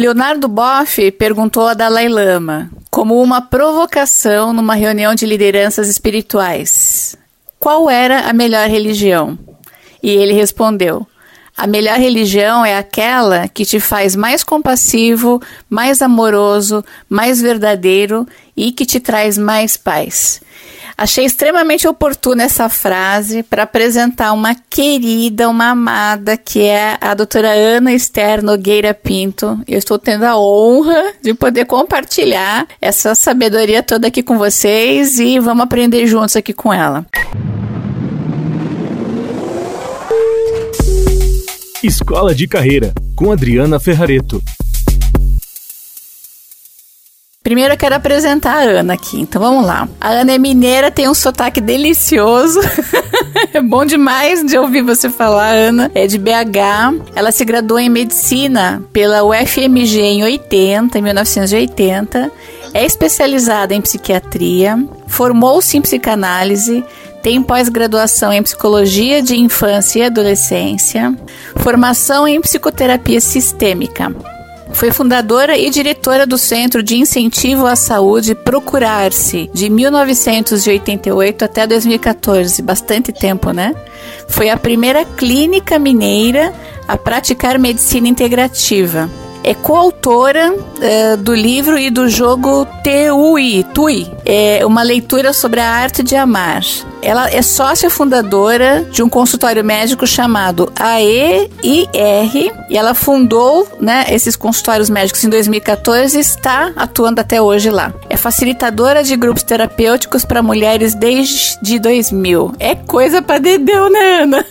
Leonardo Boff perguntou a Dalai Lama, como uma provocação numa reunião de lideranças espirituais, qual era a melhor religião? E ele respondeu: a melhor religião é aquela que te faz mais compassivo, mais amoroso, mais verdadeiro e que te traz mais paz. Achei extremamente oportuna essa frase para apresentar uma querida, uma amada, que é a doutora Ana Esther Nogueira Pinto. Eu estou tendo a honra de poder compartilhar essa sabedoria toda aqui com vocês e vamos aprender juntos aqui com ela. Escola de Carreira, com Adriana Ferrareto. Primeiro eu quero apresentar a Ana aqui, então vamos lá. A Ana é mineira, tem um sotaque delicioso. é bom demais de ouvir você falar, Ana. É de BH. Ela se graduou em medicina pela UFMG em 80, em 1980. É especializada em psiquiatria, formou-se em psicanálise, tem pós-graduação em psicologia de infância e adolescência, formação em psicoterapia sistêmica. Foi fundadora e diretora do Centro de Incentivo à Saúde Procurar-se, de 1988 até 2014, bastante tempo, né? Foi a primeira clínica mineira a praticar medicina integrativa é coautora uh, do livro e do jogo TUI, TUI, é uma leitura sobre a arte de amar. Ela é sócia fundadora de um consultório médico chamado AEIR e ela fundou né, esses consultórios médicos em 2014 e está atuando até hoje lá. É facilitadora de grupos terapêuticos para mulheres desde 2000. É coisa para dedeu, né, Ana?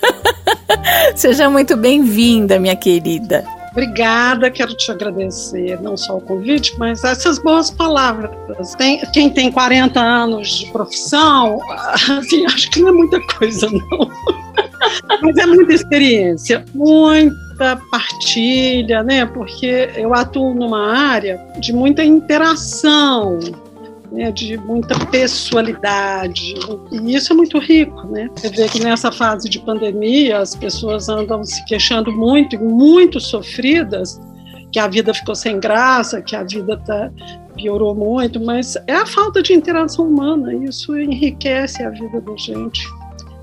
Seja muito bem-vinda, minha querida. Obrigada, quero te agradecer não só o convite, mas essas boas palavras. Tem, quem tem 40 anos de profissão, assim, acho que não é muita coisa, não. Mas é muita experiência, muita partilha, né? Porque eu atuo numa área de muita interação, né, de muita pessoalidade, e isso é muito rico, né? Você vê que nessa fase de pandemia as pessoas andam se queixando muito, muito sofridas, que a vida ficou sem graça, que a vida tá, piorou muito, mas é a falta de interação humana, isso enriquece a vida da gente.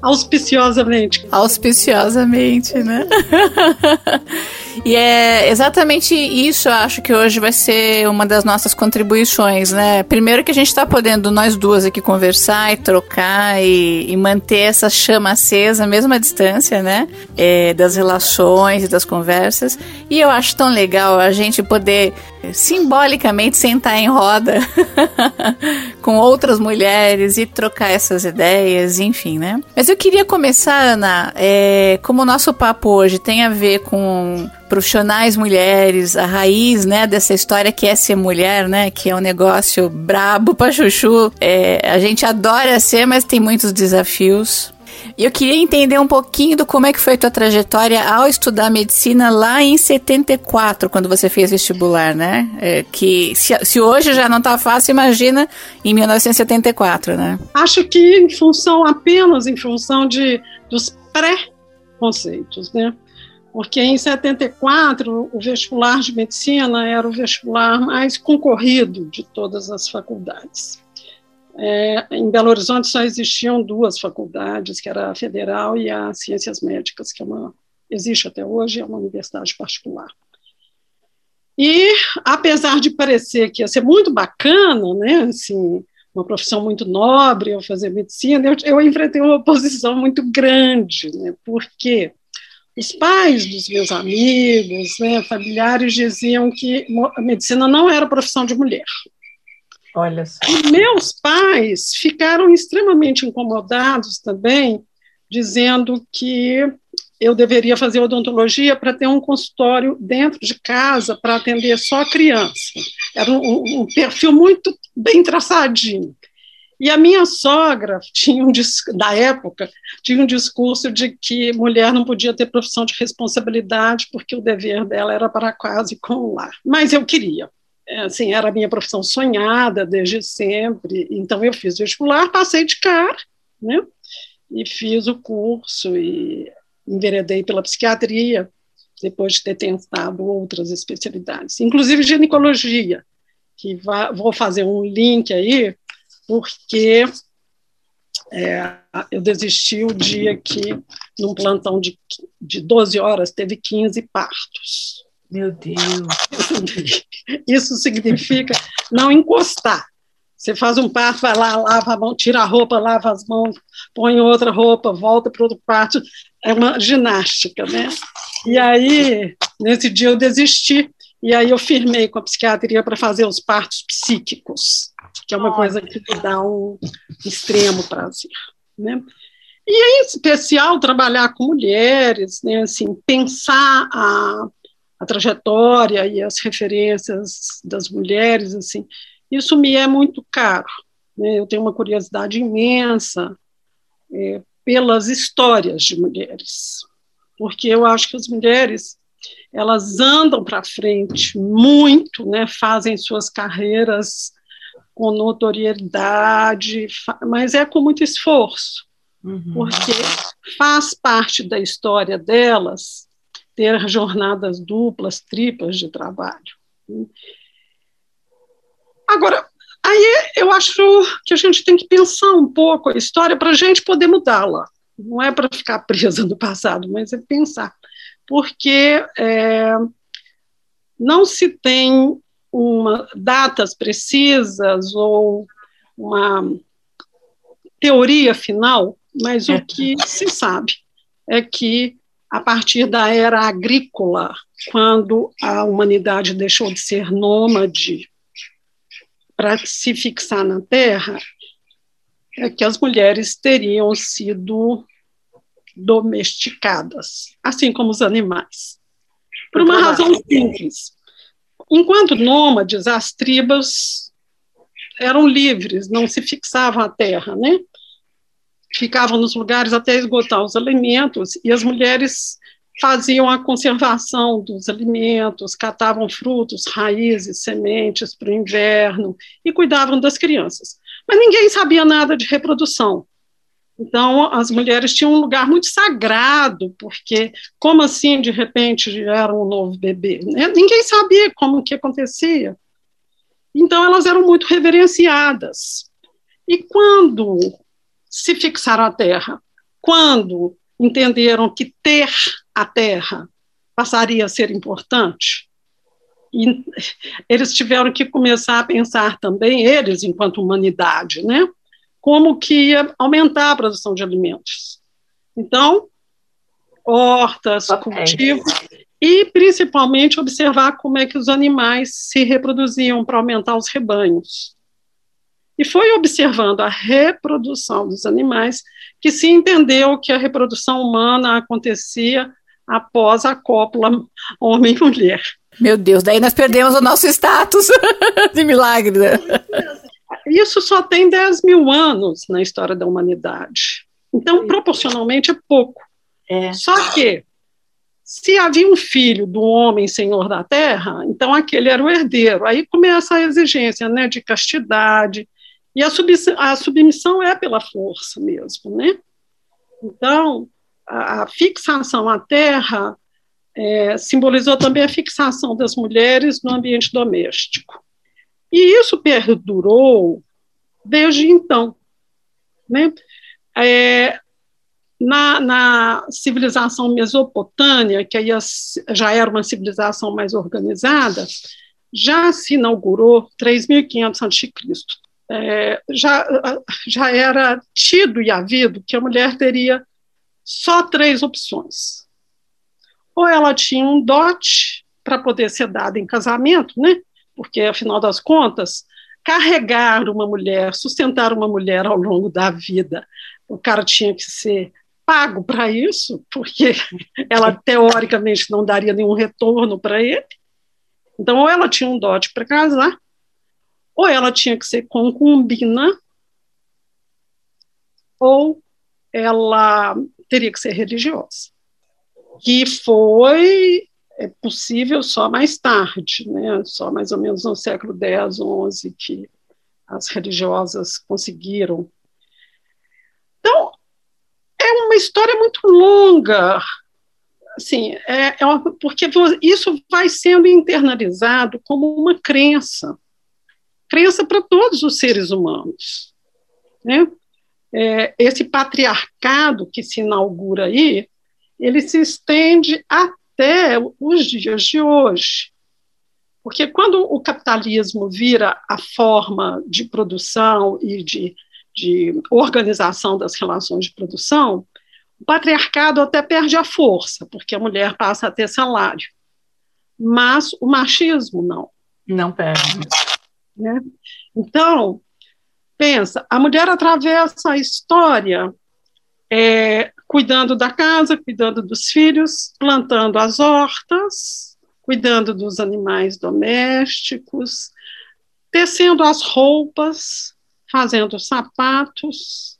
Auspiciosamente. Auspiciosamente, né? E é exatamente isso, eu acho que hoje vai ser uma das nossas contribuições, né? Primeiro que a gente está podendo, nós duas aqui, conversar e trocar e, e, manter essa chama acesa, mesmo à distância, né? É, das relações e das conversas. E eu acho tão legal a gente poder simbolicamente sentar em roda com outras mulheres e trocar essas ideias, enfim, né? Mas eu queria começar, Ana, é, como o nosso papo hoje tem a ver com profissionais mulheres, a raiz, né, dessa história que é ser mulher, né, que é um negócio brabo pra chuchu. É, a gente adora ser, mas tem muitos desafios. E eu queria entender um pouquinho do como é que foi a tua trajetória ao estudar medicina lá em 74, quando você fez vestibular, né? É, que se, se, hoje já não tá fácil, imagina em 1974, né? Acho que em função, apenas em função de, dos pré-conceitos, né? Porque em 74 o vestibular de medicina era o vestibular mais concorrido de todas as faculdades. É, em Belo Horizonte só existiam duas faculdades, que era a Federal e a Ciências Médicas, que é uma, existe até hoje, é uma universidade particular. E, apesar de parecer que ia ser muito bacana, né, assim, uma profissão muito nobre, eu fazer medicina, eu, eu enfrentei uma oposição muito grande, né, porque os pais dos meus amigos, né, familiares, diziam que a medicina não era profissão de mulher. Olha só. E meus pais ficaram extremamente incomodados também, dizendo que eu deveria fazer odontologia para ter um consultório dentro de casa para atender só criança. Era um, um perfil muito bem traçadinho. E a minha sogra tinha um da época tinha um discurso de que mulher não podia ter profissão de responsabilidade porque o dever dela era para quase com o lar. Mas eu queria. É, assim, era a minha profissão sonhada desde sempre. Então eu fiz vestibular, passei de cara, né? E fiz o curso e enveredei pela psiquiatria depois de ter tentado outras especialidades, inclusive ginecologia, que vou fazer um link aí, porque é, eu desisti o dia que, num plantão de, de 12 horas, teve 15 partos. Meu Deus! Isso significa não encostar. Você faz um parto, vai lá, lava a mão, tira a roupa, lava as mãos, põe outra roupa, volta para outro parto. É uma ginástica, né? E aí, nesse dia eu desisti, e aí eu firmei com a psiquiatria para fazer os partos psíquicos, que é uma coisa que me dá um extremo prazer, né? E é especial trabalhar com mulheres, né, assim, pensar a, a trajetória e as referências das mulheres, assim, isso me é muito caro. Né? Eu tenho uma curiosidade imensa é, pelas histórias de mulheres, porque eu acho que as mulheres elas andam para frente muito, né? fazem suas carreiras com notoriedade, mas é com muito esforço, uhum. porque faz parte da história delas ter jornadas duplas, triplas de trabalho. Agora, aí eu acho que a gente tem que pensar um pouco a história para a gente poder mudá-la. Não é para ficar presa no passado, mas é pensar. Porque é, não se tem uma, datas precisas ou uma teoria final, mas o é. que se sabe é que a partir da era agrícola, quando a humanidade deixou de ser nômade para se fixar na Terra é que as mulheres teriam sido domesticadas, assim como os animais. Por uma razão simples. Enquanto nômades, as tribos eram livres, não se fixavam à terra, né? Ficavam nos lugares até esgotar os alimentos, e as mulheres faziam a conservação dos alimentos, catavam frutos, raízes, sementes para o inverno e cuidavam das crianças. Mas ninguém sabia nada de reprodução. Então, as mulheres tinham um lugar muito sagrado, porque como assim, de repente, era um novo bebê? Né? Ninguém sabia como que acontecia. Então, elas eram muito reverenciadas. E quando se fixaram à terra? Quando entenderam que ter a terra passaria a ser importante. Eles tiveram que começar a pensar também, eles, enquanto humanidade, né, como que ia aumentar a produção de alimentos. Então, hortas, cultivos, e principalmente observar como é que os animais se reproduziam para aumentar os rebanhos. E foi observando a reprodução dos animais que se entendeu que a reprodução humana acontecia após a cópula homem e mulher. Meu Deus, daí nós perdemos o nosso status de milagre. Né? Isso só tem 10 mil anos na história da humanidade. Então, proporcionalmente, é pouco. É. Só que, se havia um filho do homem senhor da terra, então aquele era o herdeiro. Aí começa a exigência né, de castidade, e a, a submissão é pela força mesmo, né? Então, a, a fixação à terra é, simbolizou também a fixação das mulheres no ambiente doméstico. E isso perdurou desde então. Né? É, na, na, civilização mesopotâmia, que aí já era uma civilização mais organizada, já se inaugurou 3.500 a.C é, já, já era tido e havido que a mulher teria só três opções. Ou ela tinha um dote para poder ser dada em casamento, né? porque, afinal das contas, carregar uma mulher, sustentar uma mulher ao longo da vida, o cara tinha que ser pago para isso, porque ela teoricamente não daria nenhum retorno para ele. Então, ou ela tinha um dote para casar, ou ela tinha que ser concubina, ou ela teria que ser religiosa, que foi é possível só mais tarde, né? só mais ou menos no século X, XI, que as religiosas conseguiram. Então, é uma história muito longa assim, é, é uma, porque isso vai sendo internalizado como uma crença, crença para todos os seres humanos, né? É, esse patriarcado que se inaugura aí, ele se estende até os dias de hoje. Porque quando o capitalismo vira a forma de produção e de, de organização das relações de produção, o patriarcado até perde a força, porque a mulher passa a ter salário. Mas o machismo não. Não perde. Né? Então, pensa, a mulher atravessa a história é, cuidando da casa, cuidando dos filhos, plantando as hortas, cuidando dos animais domésticos, tecendo as roupas, fazendo sapatos,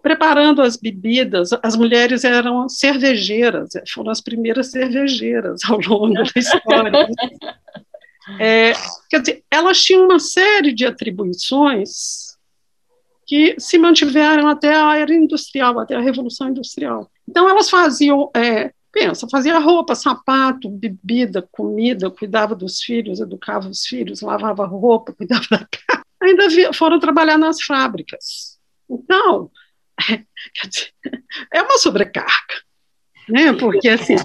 preparando as bebidas, as mulheres eram cervejeiras, foram as primeiras cervejeiras ao longo da história. É, quer dizer, elas tinham uma série de atribuições que se mantiveram até a era industrial, até a Revolução Industrial. Então, elas faziam, é, pensa, fazia roupa, sapato, bebida, comida, cuidava dos filhos, educava os filhos, lavava roupa, cuidava da casa. Ainda foram trabalhar nas fábricas. Então, é uma sobrecarga, né? Porque assim,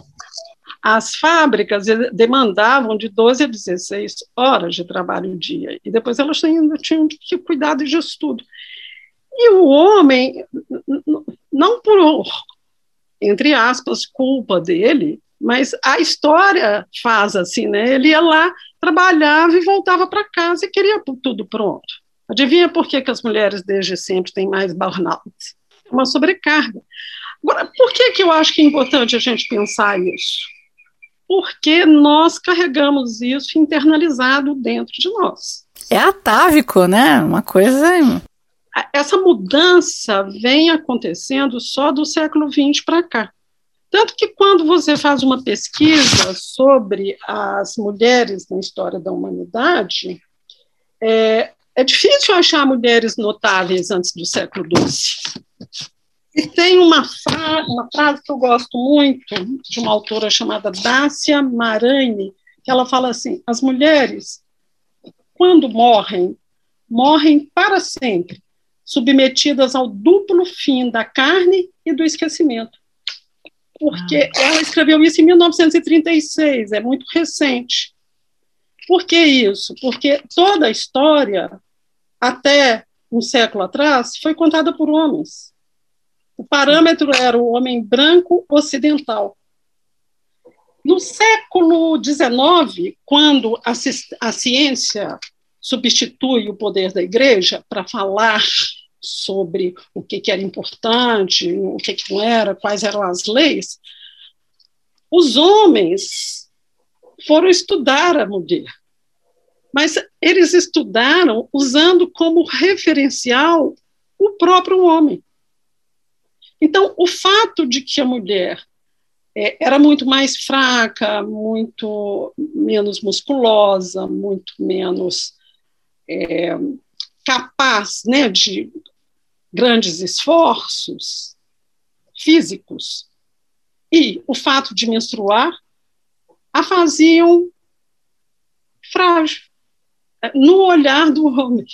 as fábricas demandavam de 12 a 16 horas de trabalho dia, e depois elas ainda tinham que cuidar disso tudo. E o homem, não por, entre aspas, culpa dele, mas a história faz assim, né? Ele ia lá, trabalhava e voltava para casa e queria tudo pronto. Adivinha por que, que as mulheres desde sempre têm mais burnout? uma sobrecarga. Agora, por que, que eu acho que é importante a gente pensar isso? Porque nós carregamos isso internalizado dentro de nós. É atávico, né? Uma coisa. Essa mudança vem acontecendo só do século XX para cá. Tanto que quando você faz uma pesquisa sobre as mulheres na história da humanidade, é, é difícil achar mulheres notáveis antes do século XII. E tem uma, fra uma frase que eu gosto muito, de uma autora chamada Dácia Marani, que ela fala assim: as mulheres, quando morrem, morrem para sempre, submetidas ao duplo fim da carne e do esquecimento. Porque ah. ela escreveu isso em 1936, é muito recente. Por que isso? Porque toda a história, até um século atrás, foi contada por homens. O parâmetro era o homem branco ocidental. No século XIX, quando a, a ciência substitui o poder da igreja para falar sobre o que, que, era importante, o que, que não era, quais eram as leis, os homens foram estudar a mulher. Mas eles estudaram usando como referencial o próprio homem. Então, o fato de que a mulher é, era muito mais fraca, muito menos musculosa, muito menos é, capaz né, de grandes esforços físicos, e o fato de menstruar a faziam frágil no olhar do homem.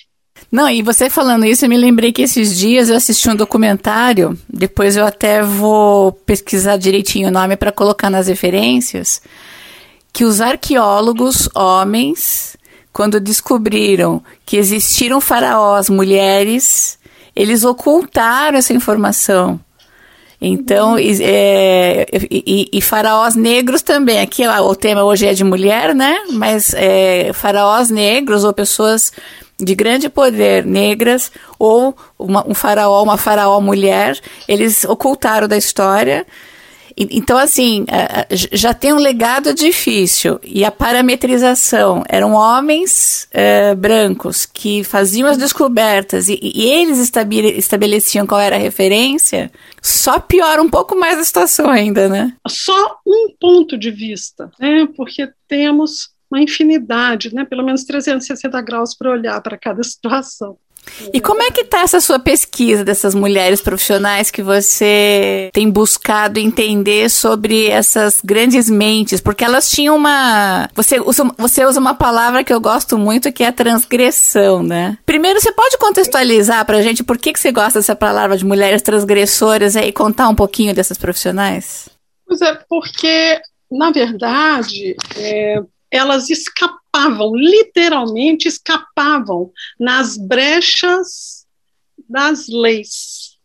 Não, e você falando isso, eu me lembrei que esses dias eu assisti um documentário, depois eu até vou pesquisar direitinho o nome para colocar nas referências, que os arqueólogos homens, quando descobriram que existiram faraós mulheres, eles ocultaram essa informação. Então, é, e, e, faraós negros também. Aqui o tema hoje é de mulher, né? Mas é, faraós negros ou pessoas de grande poder negras ou uma, um faraó, uma faraó mulher, eles ocultaram da história. Então, assim, já tem um legado difícil. E a parametrização eram homens uh, brancos que faziam as descobertas e, e eles estabeleciam qual era a referência, só piora um pouco mais a situação ainda, né? Só um ponto de vista, né? Porque temos uma infinidade, né, pelo menos 360 graus para olhar para cada situação. E como é que está essa sua pesquisa dessas mulheres profissionais que você tem buscado entender sobre essas grandes mentes? Porque elas tinham uma. Você usa, você usa uma palavra que eu gosto muito, que é transgressão, né? Primeiro, você pode contextualizar para a gente por que, que você gosta dessa palavra de mulheres transgressoras e contar um pouquinho dessas profissionais? Pois é, porque, na verdade, é, elas escapavam, literalmente escapavam nas brechas das leis.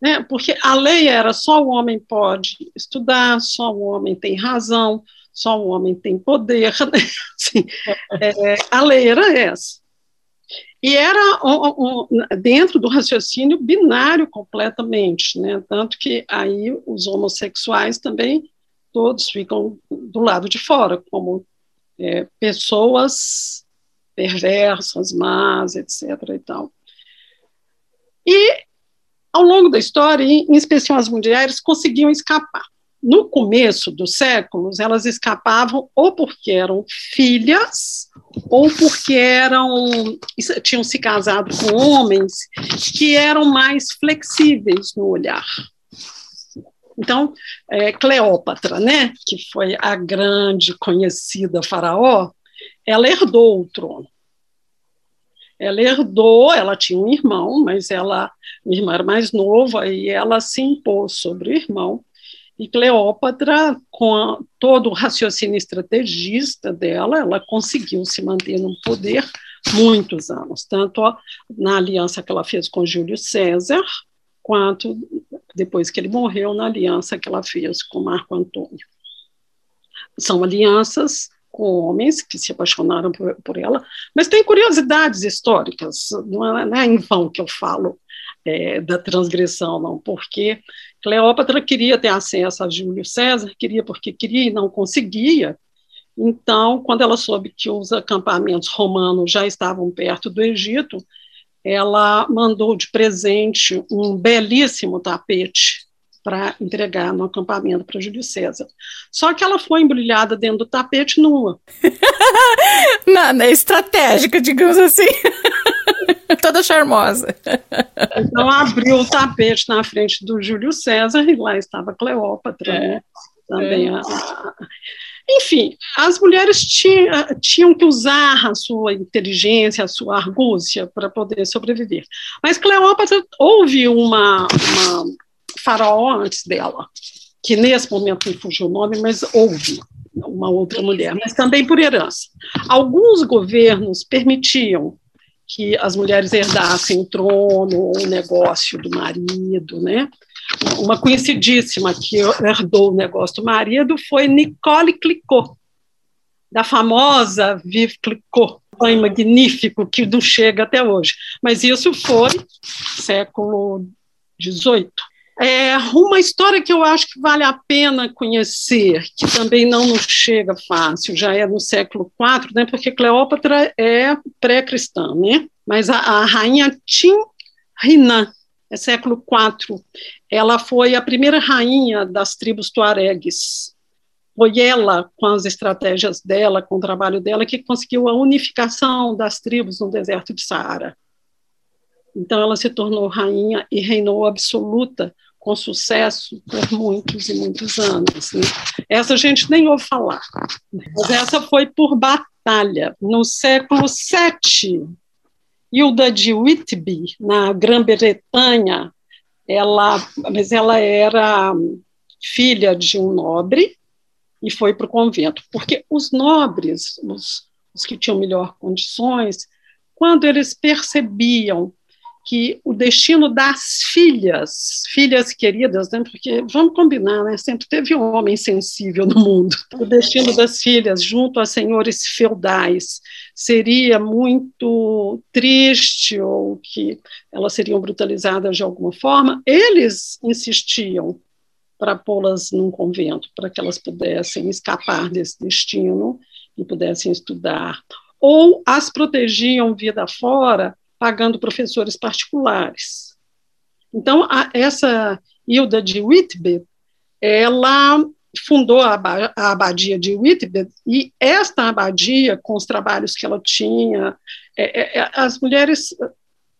Né? Porque a lei era só o homem pode estudar, só o homem tem razão, só o homem tem poder. Né? Assim, é, a lei era essa. E era dentro do raciocínio binário completamente, né? tanto que aí os homossexuais também todos ficam do lado de fora, como é, pessoas perversas, más, etc. E, tal. e, ao longo da história, em especial as mulheres, conseguiam escapar. No começo dos séculos, elas escapavam ou porque eram filhas, ou porque eram tinham se casado com homens que eram mais flexíveis no olhar. Então, é, Cleópatra, né, que foi a grande conhecida faraó, ela herdou o trono. Ela herdou, ela tinha um irmão, mas ela, o irmão era mais novo, e ela se impôs sobre o irmão. E Cleópatra, com a, todo o raciocínio estrategista dela, ela conseguiu se manter no poder muitos anos, tanto na aliança que ela fez com Júlio César, quanto depois que ele morreu, na aliança que ela fez com Marco Antônio. São alianças com homens que se apaixonaram por, por ela, mas tem curiosidades históricas, não é, não é em vão que eu falo é, da transgressão, não, porque Cleópatra queria ter acesso a Júlio César, queria porque queria e não conseguia, então, quando ela soube que os acampamentos romanos já estavam perto do Egito, ela mandou de presente um belíssimo tapete para entregar no acampamento para Júlio César. Só que ela foi embrulhada dentro do tapete nua. Nada, é estratégica, digamos assim. Toda charmosa. Então abriu o tapete na frente do Júlio César e lá estava Cleópatra, é. né? Também é. a, enfim, as mulheres tinham, tinham que usar a sua inteligência, a sua argúcia para poder sobreviver. Mas Cleópatra houve uma, uma faraó antes dela, que nesse momento me fugiu o nome, mas houve uma outra mulher, mas também por herança. Alguns governos permitiam que as mulheres herdassem o trono, o negócio do marido, né? Uma conhecidíssima que herdou o negócio do marido foi Nicole Clicquot, da famosa Vive Clicquot, banho magnífico que não chega até hoje. Mas isso foi século XVIII. É uma história que eu acho que vale a pena conhecer, que também não nos chega fácil, já é no século IV, né, porque Cleópatra é pré-cristã, né? mas a, a rainha Tim Rinan, é século IV. Ela foi a primeira rainha das tribos tuaregues. Foi ela, com as estratégias dela, com o trabalho dela, que conseguiu a unificação das tribos no deserto de Saara. Então, ela se tornou rainha e reinou absoluta, com sucesso, por muitos e muitos anos. Né? Essa a gente nem ouve falar, mas essa foi por batalha. No século VII, Hilda de Whitby, na Grã-Bretanha, ela, mas ela era filha de um nobre e foi para o convento, porque os nobres, os, os que tinham melhor condições, quando eles percebiam que o destino das filhas, filhas queridas, né, porque vamos combinar, né, sempre teve um homem sensível no mundo. O destino das filhas, junto a senhores feudais, seria muito triste ou que elas seriam brutalizadas de alguma forma. Eles insistiam para pô-las num convento, para que elas pudessem escapar desse destino e pudessem estudar. Ou as protegiam vida fora pagando professores particulares. Então, a, essa Hilda de Whitby, ela fundou a, a abadia de Whitbread, e esta abadia, com os trabalhos que ela tinha, é, é, é, as mulheres,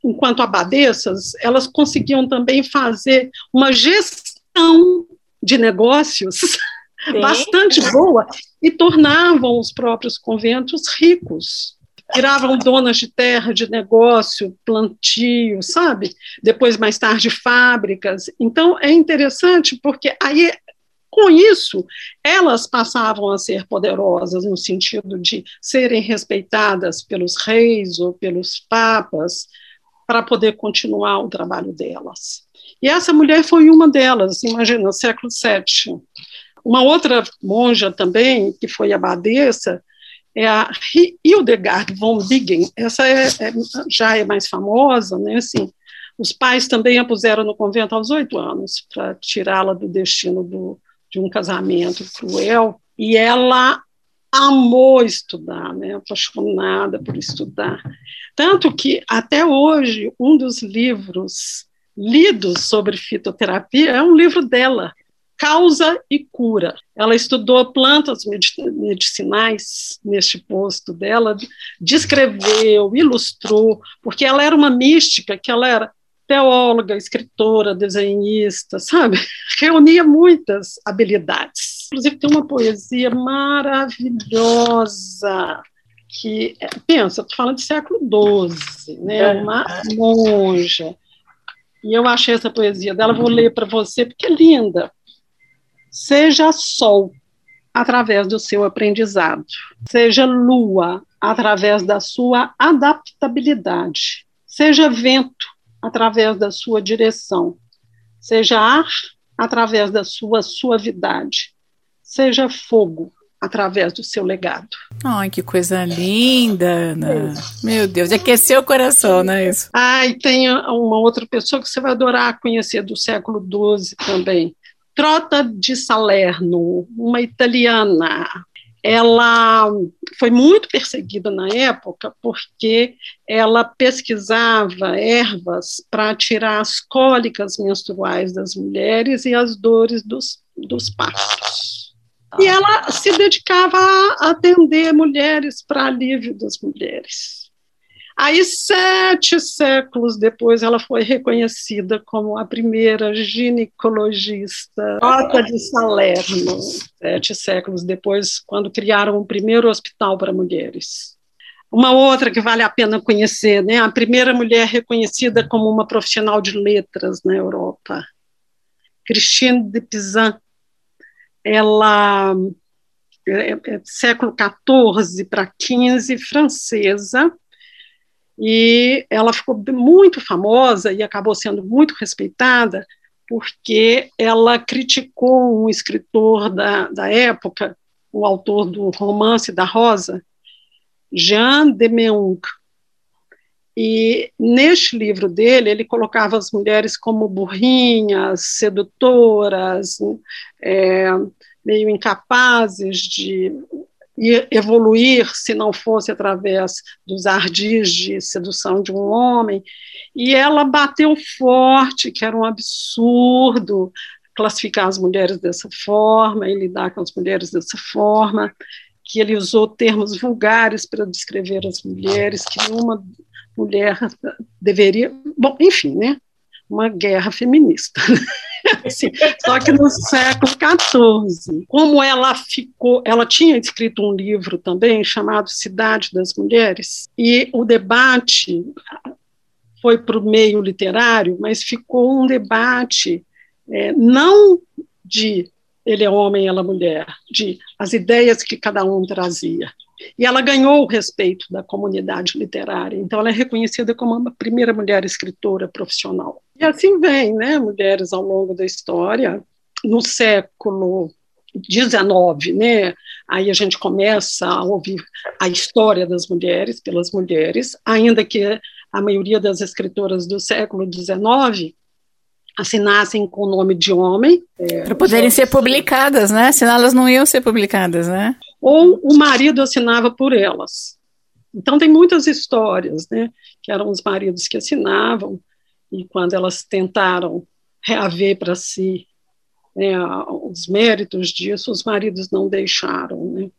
enquanto abadesas, elas conseguiam também fazer uma gestão de negócios Sim. bastante boa e tornavam os próprios conventos ricos. Viravam donas de terra, de negócio, plantio, sabe? Depois, mais tarde, fábricas. Então, é interessante porque aí com isso, elas passavam a ser poderosas no sentido de serem respeitadas pelos reis ou pelos papas para poder continuar o trabalho delas. E essa mulher foi uma delas, imagina, século VII. Uma outra monja também, que foi abadesa, é a Hildegard von Bingen. Essa é, é, já é mais famosa, né? Assim, os pais também a puseram no convento aos oito anos para tirá-la do destino do, de um casamento cruel, e ela amou estudar, né, apaixonada por estudar. Tanto que, até hoje, um dos livros lidos sobre fitoterapia é um livro dela, Causa e Cura. Ela estudou plantas medicinais neste posto dela, descreveu, ilustrou, porque ela era uma mística, que ela era teóloga, escritora, desenhista, sabe? Reunia muitas habilidades. Inclusive, tem uma poesia maravilhosa que, pensa, estou falando do século XII, né? É. uma monja. E eu achei essa poesia dela, vou ler para você, porque é linda. Seja sol através do seu aprendizado, seja lua através da sua adaptabilidade, seja vento através da sua direção, seja ar através da sua suavidade, seja fogo através do seu legado. Ai, que coisa linda, Ana. Meu Deus, aqueceu o coração, não é isso? Ai, tem uma outra pessoa que você vai adorar conhecer do século XII também. Trota de Salerno, uma italiana, ela foi muito perseguida na época porque ela pesquisava ervas para tirar as cólicas menstruais das mulheres e as dores dos, dos partos. E ela se dedicava a atender mulheres para alívio das mulheres. Aí, sete séculos depois, ela foi reconhecida como a primeira ginecologista Rota de Salerno. Sete séculos depois, quando criaram o primeiro hospital para mulheres. Uma outra que vale a pena conhecer, né? a primeira mulher reconhecida como uma profissional de letras na Europa, Christine de Pizan. Ela é, é século XIV para XV, francesa, e ela ficou muito famosa e acabou sendo muito respeitada porque ela criticou um escritor da, da época, o autor do romance da Rosa, Jean de Meung. E neste livro dele, ele colocava as mulheres como burrinhas, sedutoras, é, meio incapazes de evoluir se não fosse através dos ardis de sedução de um homem. E ela bateu forte, que era um absurdo classificar as mulheres dessa forma e lidar com as mulheres dessa forma, que ele usou termos vulgares para descrever as mulheres, que nenhuma mulher deveria. Bom, enfim, né? Uma guerra feminista. assim, só que no século XIV. Como ela ficou, ela tinha escrito um livro também chamado Cidade das Mulheres, e o debate foi para o meio literário, mas ficou um debate é, não de ele é homem, ela é mulher, de as ideias que cada um trazia. E ela ganhou o respeito da comunidade literária, então ela é reconhecida como a primeira mulher escritora profissional. E assim vem, né, mulheres ao longo da história, no século XIX, né, aí a gente começa a ouvir a história das mulheres pelas mulheres, ainda que a maioria das escritoras do século XIX assinassem com o nome de homem. É, Para poderem ser publicadas, né? Senão elas não iam ser publicadas, né? Ou o marido assinava por elas. Então tem muitas histórias, né? Que eram os maridos que assinavam e quando elas tentaram reaver para si né, os méritos disso, os maridos não deixaram. Né?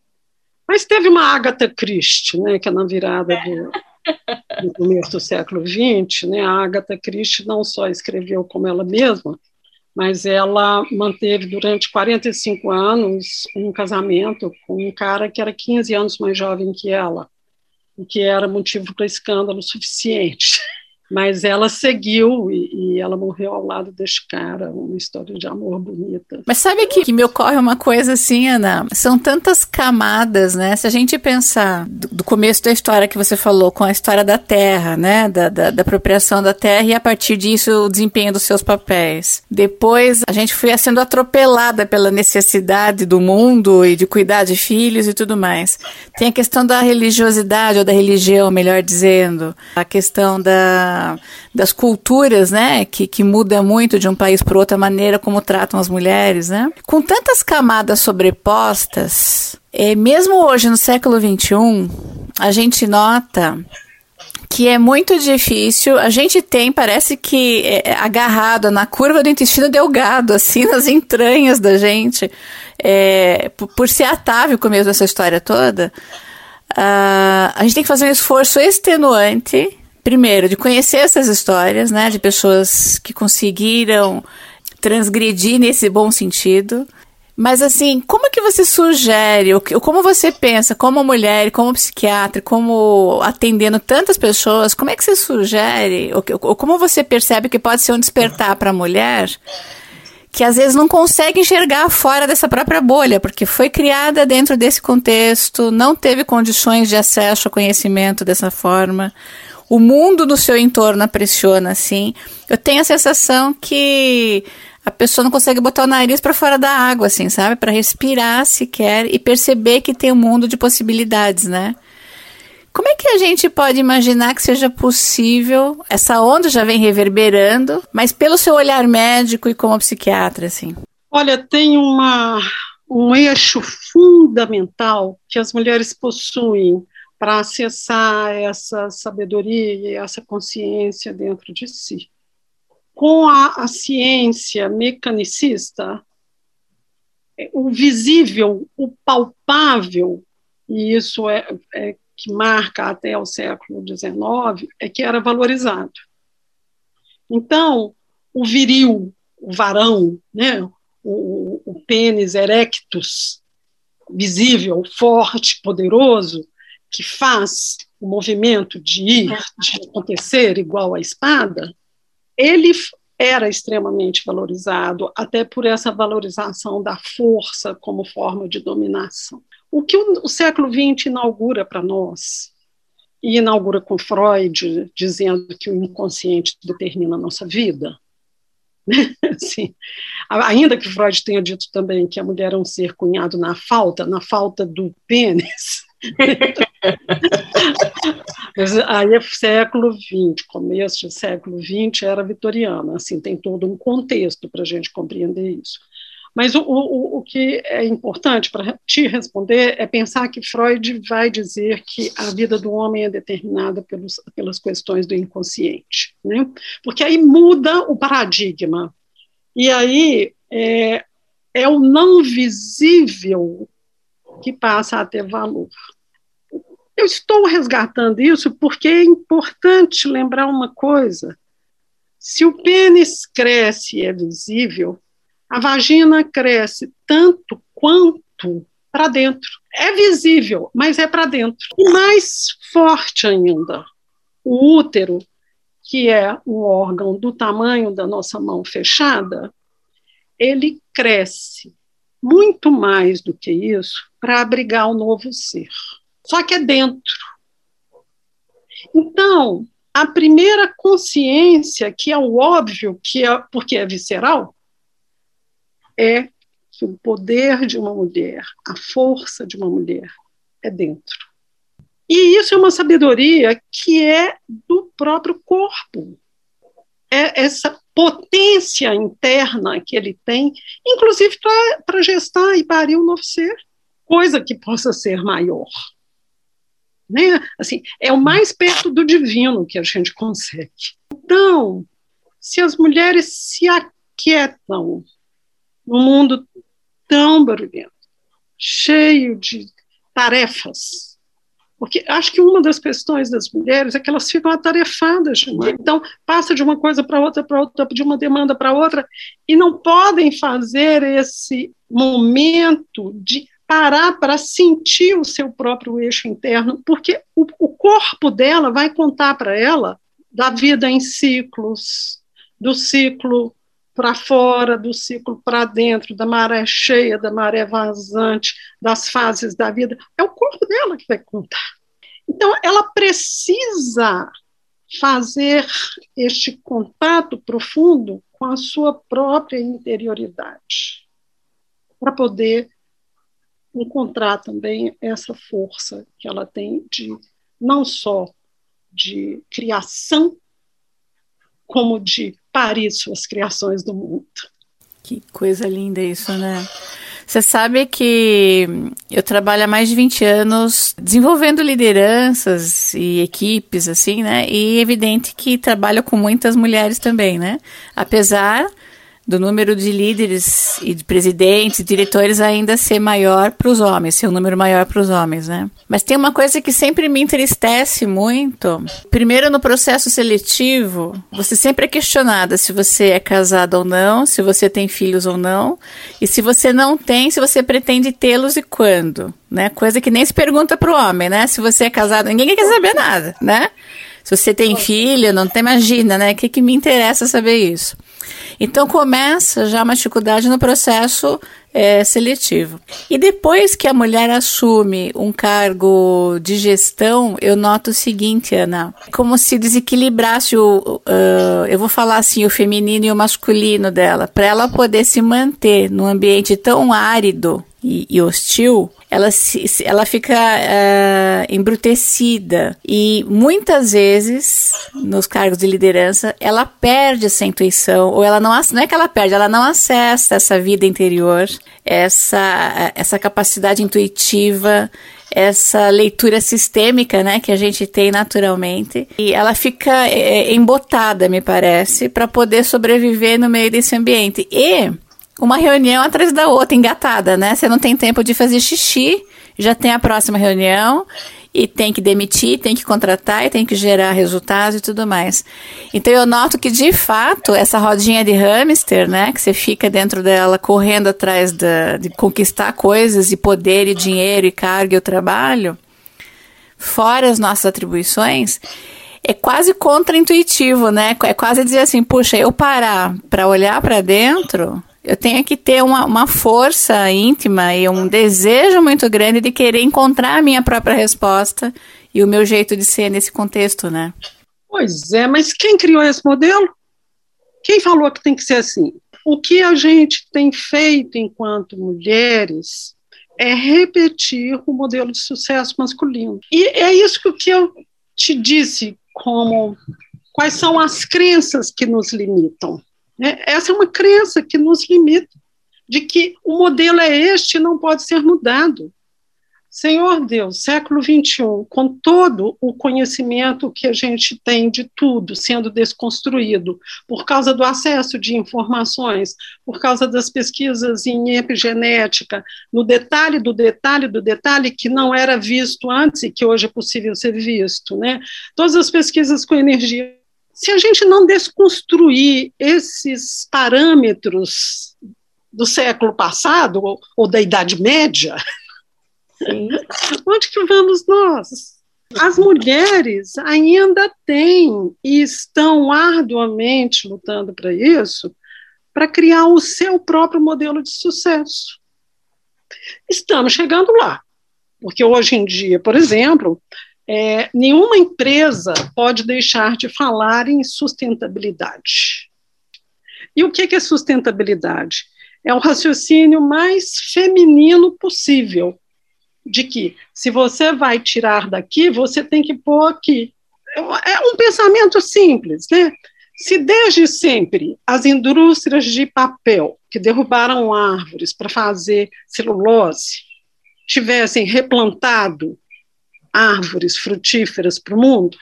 Mas teve uma Agatha Christie, né, que é na virada do, do começo do século XX, né, a Agatha Christie não só escreveu como ela mesma, mas ela manteve durante 45 anos um casamento com um cara que era 15 anos mais jovem que ela, o que era motivo para escândalo suficiente. Mas ela seguiu e, e, ela morreu ao lado deste cara, uma história de amor bonita. Mas sabe aqui que me ocorre uma coisa assim, Ana? São tantas camadas, né? Se a gente pensar do, do começo da história que você falou, com a história da terra, né? Da, da, da, apropriação da terra e a partir disso o desempenho dos seus papéis. Depois a gente foi sendo atropelada pela necessidade do mundo e de cuidar de filhos e tudo mais. Tem a questão da religiosidade ou da religião, melhor dizendo. A questão da das culturas, né, que, que muda muito de um país para outra maneira como tratam as mulheres, né? Com tantas camadas sobrepostas, é, mesmo hoje no século XXI, a gente nota que é muito difícil. A gente tem, parece que é, agarrado na curva do intestino delgado, assim, nas entranhas da gente, é, por, por ser atávico mesmo essa história toda. Uh, a gente tem que fazer um esforço extenuante primeiro, de conhecer essas histórias, né, de pessoas que conseguiram transgredir nesse bom sentido. Mas assim, como é que você sugere, ou como você pensa, como mulher, como psiquiatra, como atendendo tantas pessoas, como é que você sugere, ou, como você percebe que pode ser um despertar para a mulher que às vezes não consegue enxergar fora dessa própria bolha, porque foi criada dentro desse contexto, não teve condições de acesso ao conhecimento dessa forma o mundo do seu entorno a pressiona assim. Eu tenho a sensação que a pessoa não consegue botar o nariz para fora da água, assim, sabe? Para respirar sequer e perceber que tem um mundo de possibilidades, né? Como é que a gente pode imaginar que seja possível? Essa onda já vem reverberando, mas pelo seu olhar médico e como psiquiatra, assim. Olha, tem uma, um eixo fundamental que as mulheres possuem para acessar essa sabedoria e essa consciência dentro de si. Com a, a ciência mecanicista, o visível, o palpável, e isso é, é que marca até o século XIX, é que era valorizado. Então, o viril, o varão, né, o, o pênis erectus, visível, forte, poderoso, que faz o movimento de ir, de acontecer igual a espada, ele era extremamente valorizado, até por essa valorização da força como forma de dominação. O que o, século XX inaugura para nós, e inaugura com Freud, dizendo que o inconsciente determina a nossa vida, assim, ainda que Freud tenha dito também que a mulher é um ser cunhado na falta, na falta do pênis, Mas aí é século XX, começo do século XX era vitoriana, assim, tem todo um contexto para a gente compreender isso. Mas o, o, o que é importante para te responder é pensar que Freud vai dizer que a vida do homem é determinada pelos, pelas questões do inconsciente, né? porque aí muda o paradigma. E aí é, é o não visível que passa a ter valor. Eu estou resgatando isso porque é importante lembrar uma coisa. Se o pênis cresce e é visível, a vagina cresce tanto quanto para dentro. É visível, mas é para dentro. E mais forte ainda, o útero, que é um órgão do tamanho da nossa mão fechada, ele cresce muito mais do que isso para abrigar o novo ser só que é dentro. Então, a primeira consciência, que é o óbvio, que é porque é visceral, é que o poder de uma mulher, a força de uma mulher, é dentro. E isso é uma sabedoria que é do próprio corpo. É essa potência interna que ele tem, inclusive para gestar e parir um novo ser, coisa que possa ser maior. Né? Assim, é o mais perto do divino que a gente consegue. Então, se as mulheres se aquietam num mundo tão barulhento, cheio de tarefas. Porque acho que uma das questões das mulheres é que elas ficam atarefadas demais. Então, passa de uma coisa para outra, para outra, de uma demanda para outra, e não podem fazer esse momento de parar para sentir o seu próprio eixo interno, porque o, o corpo dela vai contar para ela da vida em ciclos, do ciclo para fora, do ciclo para dentro, da maré cheia, da maré vazante, das fases da vida. É o corpo dela que vai contar. Então, ela precisa fazer este contato profundo com a sua própria interioridade, para poder encontrar também essa força que ela tem de não só de criação, como de parir suas criações do mundo. Que coisa linda isso, né? Você sabe que eu trabalho há mais de 20 anos desenvolvendo lideranças e equipes, assim, né? E é evidente que trabalho com muitas mulheres também, né? Apesar do número de líderes e de presidentes, diretores ainda ser maior para os homens, ser um número maior para os homens, né? Mas tem uma coisa que sempre me entristece muito. Primeiro, no processo seletivo, você sempre é questionada se você é casada ou não, se você tem filhos ou não, e se você não tem, se você pretende tê-los e quando, né? Coisa que nem se pergunta para o homem, né? Se você é casado, ninguém quer saber nada, né? Se você tem filho, não tem, imagina, né? O que, que me interessa saber isso? Então começa já uma dificuldade no processo é, seletivo. E depois que a mulher assume um cargo de gestão, eu noto o seguinte, Ana, como se desequilibrasse o, uh, eu vou falar assim, o feminino e o masculino dela, para ela poder se manter num ambiente tão árido e, e hostil, ela, se, ela fica uh, embrutecida. E muitas vezes, nos cargos de liderança, ela perde essa intuição, ou ela não, não é que ela perde, ela não acessa essa vida interior, essa, essa capacidade intuitiva, essa leitura sistêmica, né, que a gente tem naturalmente, e ela fica é, embotada, me parece, para poder sobreviver no meio desse ambiente. E uma reunião atrás da outra, engatada, né? Você não tem tempo de fazer xixi, já tem a próxima reunião e tem que demitir, tem que contratar e tem que gerar resultados e tudo mais. Então eu noto que de fato essa rodinha de hamster, né, que você fica dentro dela correndo atrás da, de conquistar coisas e poder e dinheiro e carga e o trabalho, fora as nossas atribuições, é quase contraintuitivo, né? É quase dizer assim, puxa, eu parar para olhar para dentro eu tenho que ter uma, uma força íntima e um desejo muito grande de querer encontrar a minha própria resposta e o meu jeito de ser nesse contexto, né? Pois é, mas quem criou esse modelo? Quem falou que tem que ser assim? O que a gente tem feito enquanto mulheres é repetir o modelo de sucesso masculino. E é isso que eu te disse como quais são as crenças que nos limitam. Né? Essa é uma crença que nos limita, de que o modelo é este e não pode ser mudado. Senhor Deus, século XXI, com todo o conhecimento que a gente tem de tudo sendo desconstruído, por causa do acesso de informações, por causa das pesquisas em epigenética, no detalhe do detalhe do detalhe que não era visto antes e que hoje é possível ser visto, né? Todas as pesquisas com energia se a gente não desconstruir esses parâmetros do século passado ou, ou da Idade Média, Sim. onde que vamos nós? As mulheres ainda têm e estão arduamente lutando para isso, para criar o seu próprio modelo de sucesso. Estamos chegando lá, porque hoje em dia, por exemplo, é, nenhuma empresa pode deixar de falar em sustentabilidade. E o que é sustentabilidade? É o raciocínio mais feminino possível, de que se você vai tirar daqui, você tem que pôr aqui. É um pensamento simples, né? Se desde sempre as indústrias de papel que derrubaram árvores para fazer celulose tivessem replantado árvores frutíferas para o mundo,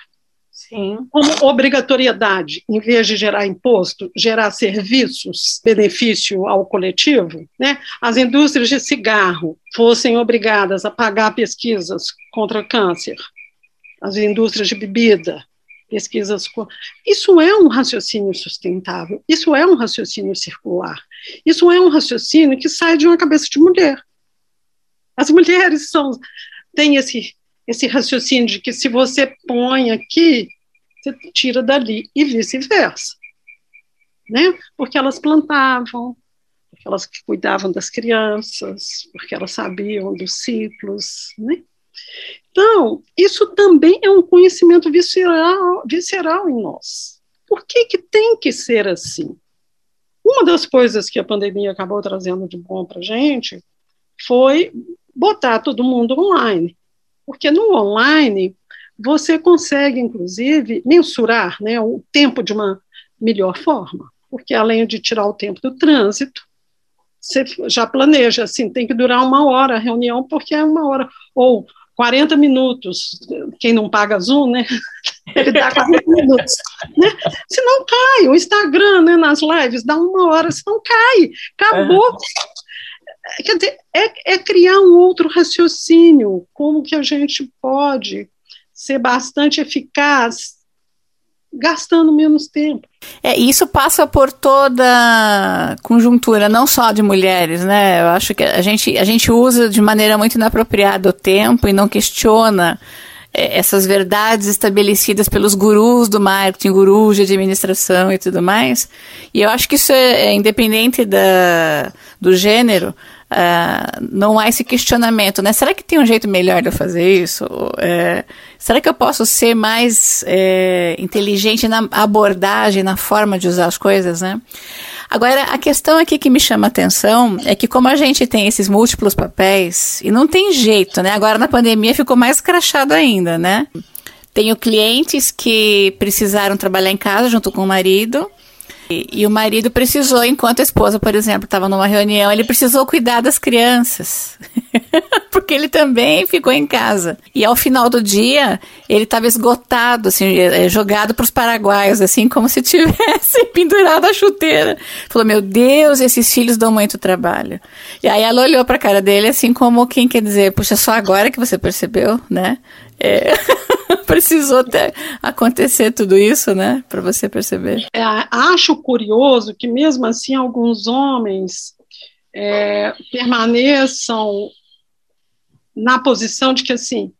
Sim. Como obrigatoriedade, em vez de gerar imposto, gerar serviços, benefício ao coletivo, né? As indústrias de cigarro fossem obrigadas a pagar pesquisas contra câncer, as indústrias de bebida, pesquisas. Isso é um raciocínio sustentável, isso é um raciocínio circular, isso é um raciocínio que sai de uma cabeça de mulher. As mulheres são, têm esse, esse raciocínio de que se você põe aqui, você tira dali, e vice-versa. Né? Porque elas plantavam, porque elas cuidavam das crianças, porque elas sabiam dos ciclos. Né? Então, isso também é um conhecimento visceral, visceral em nós. Por que, que tem que ser assim? Uma das coisas que a pandemia acabou trazendo de bom para a gente foi botar todo mundo online. Porque no online você consegue, inclusive, mensurar né, o tempo de uma melhor forma, porque além de tirar o tempo do trânsito, você já planeja, assim, tem que durar uma hora a reunião, porque é uma hora, ou 40 minutos, quem não paga Zoom, né, ele dá 40 minutos, né, se não cai, o Instagram, né, nas lives, dá uma hora, se não cai, acabou, é. Quer dizer, é, é criar um outro raciocínio, como que a gente pode ser bastante eficaz gastando menos tempo. É, isso passa por toda conjuntura, não só de mulheres, né? Eu acho que a gente, a gente usa de maneira muito inapropriada o tempo e não questiona essas verdades estabelecidas pelos gurus do marketing, gurus de administração e tudo mais. E eu acho que isso é, é independente da, do gênero, Uh, não há esse questionamento, né? Será que tem um jeito melhor de eu fazer isso? É, será que eu posso ser mais é, inteligente na abordagem, na forma de usar as coisas, né? Agora, a questão aqui que me chama a atenção é que como a gente tem esses múltiplos papéis, e não tem jeito, né? Agora na pandemia ficou mais crachado ainda, né? Tenho clientes que precisaram trabalhar em casa junto com o marido, e, o marido precisou, enquanto a esposa, por exemplo, estava numa reunião, ele precisou cuidar das crianças. Porque ele também ficou em casa. E ao final do dia, ele estava esgotado, assim, é, jogado para os paraguaios, assim, como se tivesse pendurado a chuteira. Falou: Meu Deus, esses filhos dão muito trabalho. E aí ela olhou para a cara dele, assim, como quem quer dizer: Puxa, só agora que você percebeu, né? É, precisou ter, acontecer tudo isso, né, para você perceber. É, acho curioso que mesmo assim alguns homens é, permaneçam na posição de que assim,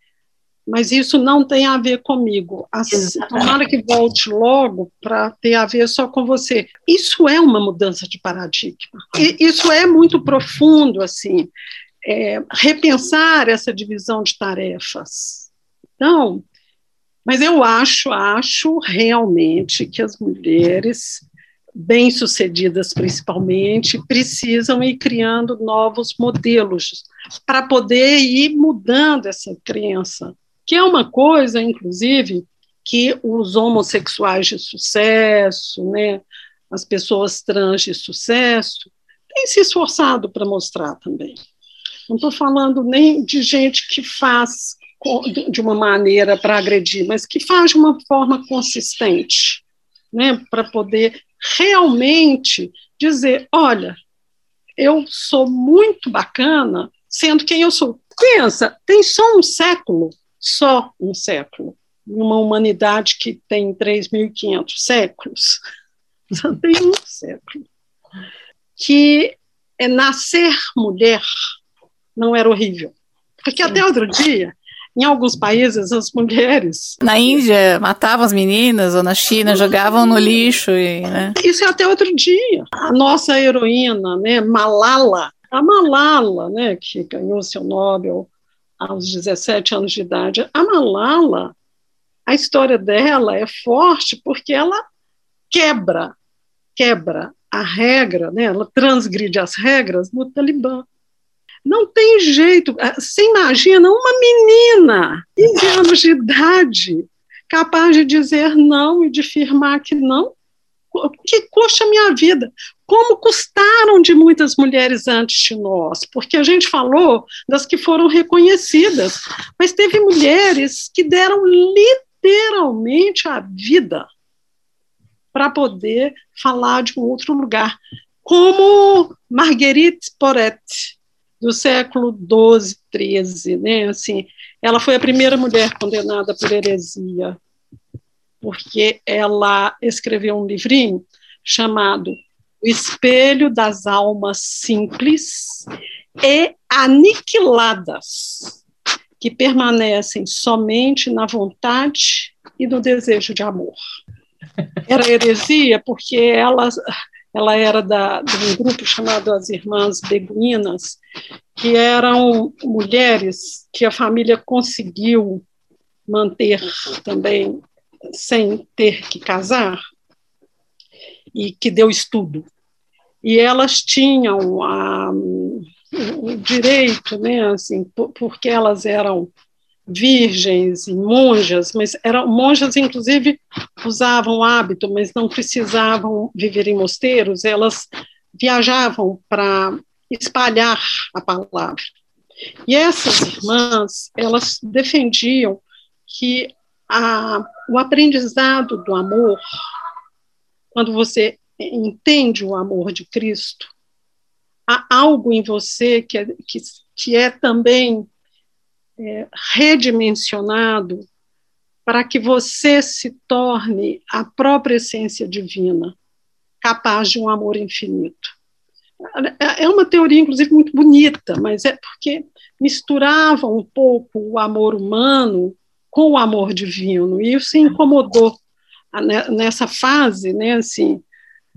mas isso não tem a ver comigo. Assim, tomara que volte logo para ter a ver só com você. Isso é uma mudança de paradigma. E isso é muito profundo, assim, é, repensar essa divisão de tarefas então, mas eu acho, acho realmente que as mulheres bem-sucedidas, principalmente, precisam ir criando novos modelos para poder ir mudando essa crença, que é uma coisa, inclusive, que os homossexuais de sucesso, né, as pessoas trans de sucesso, têm se esforçado para mostrar também. Não estou falando nem de gente que faz de uma maneira para agredir, mas que faz de uma forma consistente, né, para poder realmente dizer, olha, eu sou muito bacana sendo quem eu sou. Pensa, tem só um século, só um século, uma humanidade que tem 3.500 séculos, só tem um século, que é nascer mulher não era horrível. Porque até outro dia, em alguns países, as mulheres. Na Índia, matavam as meninas, ou na China, jogavam no lixo. E, né? Isso é até outro dia. A nossa heroína, né, Malala, a Malala, né, que ganhou seu Nobel aos 17 anos de idade, a Malala, a história dela é forte porque ela quebra, quebra a regra, né, ela transgride as regras no Talibã. Não tem jeito. Ah, você imagina uma menina, 15 anos de idade, capaz de dizer não e de afirmar que não? Que custa a minha vida? Como custaram de muitas mulheres antes de nós? Porque a gente falou das que foram reconhecidas, mas teve mulheres que deram literalmente a vida para poder falar de um outro lugar, como Marguerite Porete, do século XII, XIII, né? Assim, ela foi a primeira mulher condenada por heresia, porque ela escreveu um livrinho chamado O Espelho das Almas Simples e Aniquiladas, que permanecem somente na vontade e no desejo de amor. Era heresia porque ela, ela era da, de um grupo chamado as Irmãs Beguinas, que eram mulheres que a família conseguiu manter também sem ter que casar e que deu estudo. E elas tinham a, o direito, né, assim, porque elas eram virgens e monjas, mas eram monjas, inclusive, usavam hábito, mas não precisavam viver em mosteiros, elas viajavam para espalhar a palavra. E essas irmãs, elas defendiam que a, o aprendizado do amor, quando você entende o amor de Cristo, há algo em você que é, que, que é também é, redimensionado para que você se torne a própria essência divina, capaz de um amor infinito. É uma teoria, inclusive, muito bonita, mas é porque misturava um pouco o amor humano com o amor divino, e isso incomodou nessa fase, né, assim,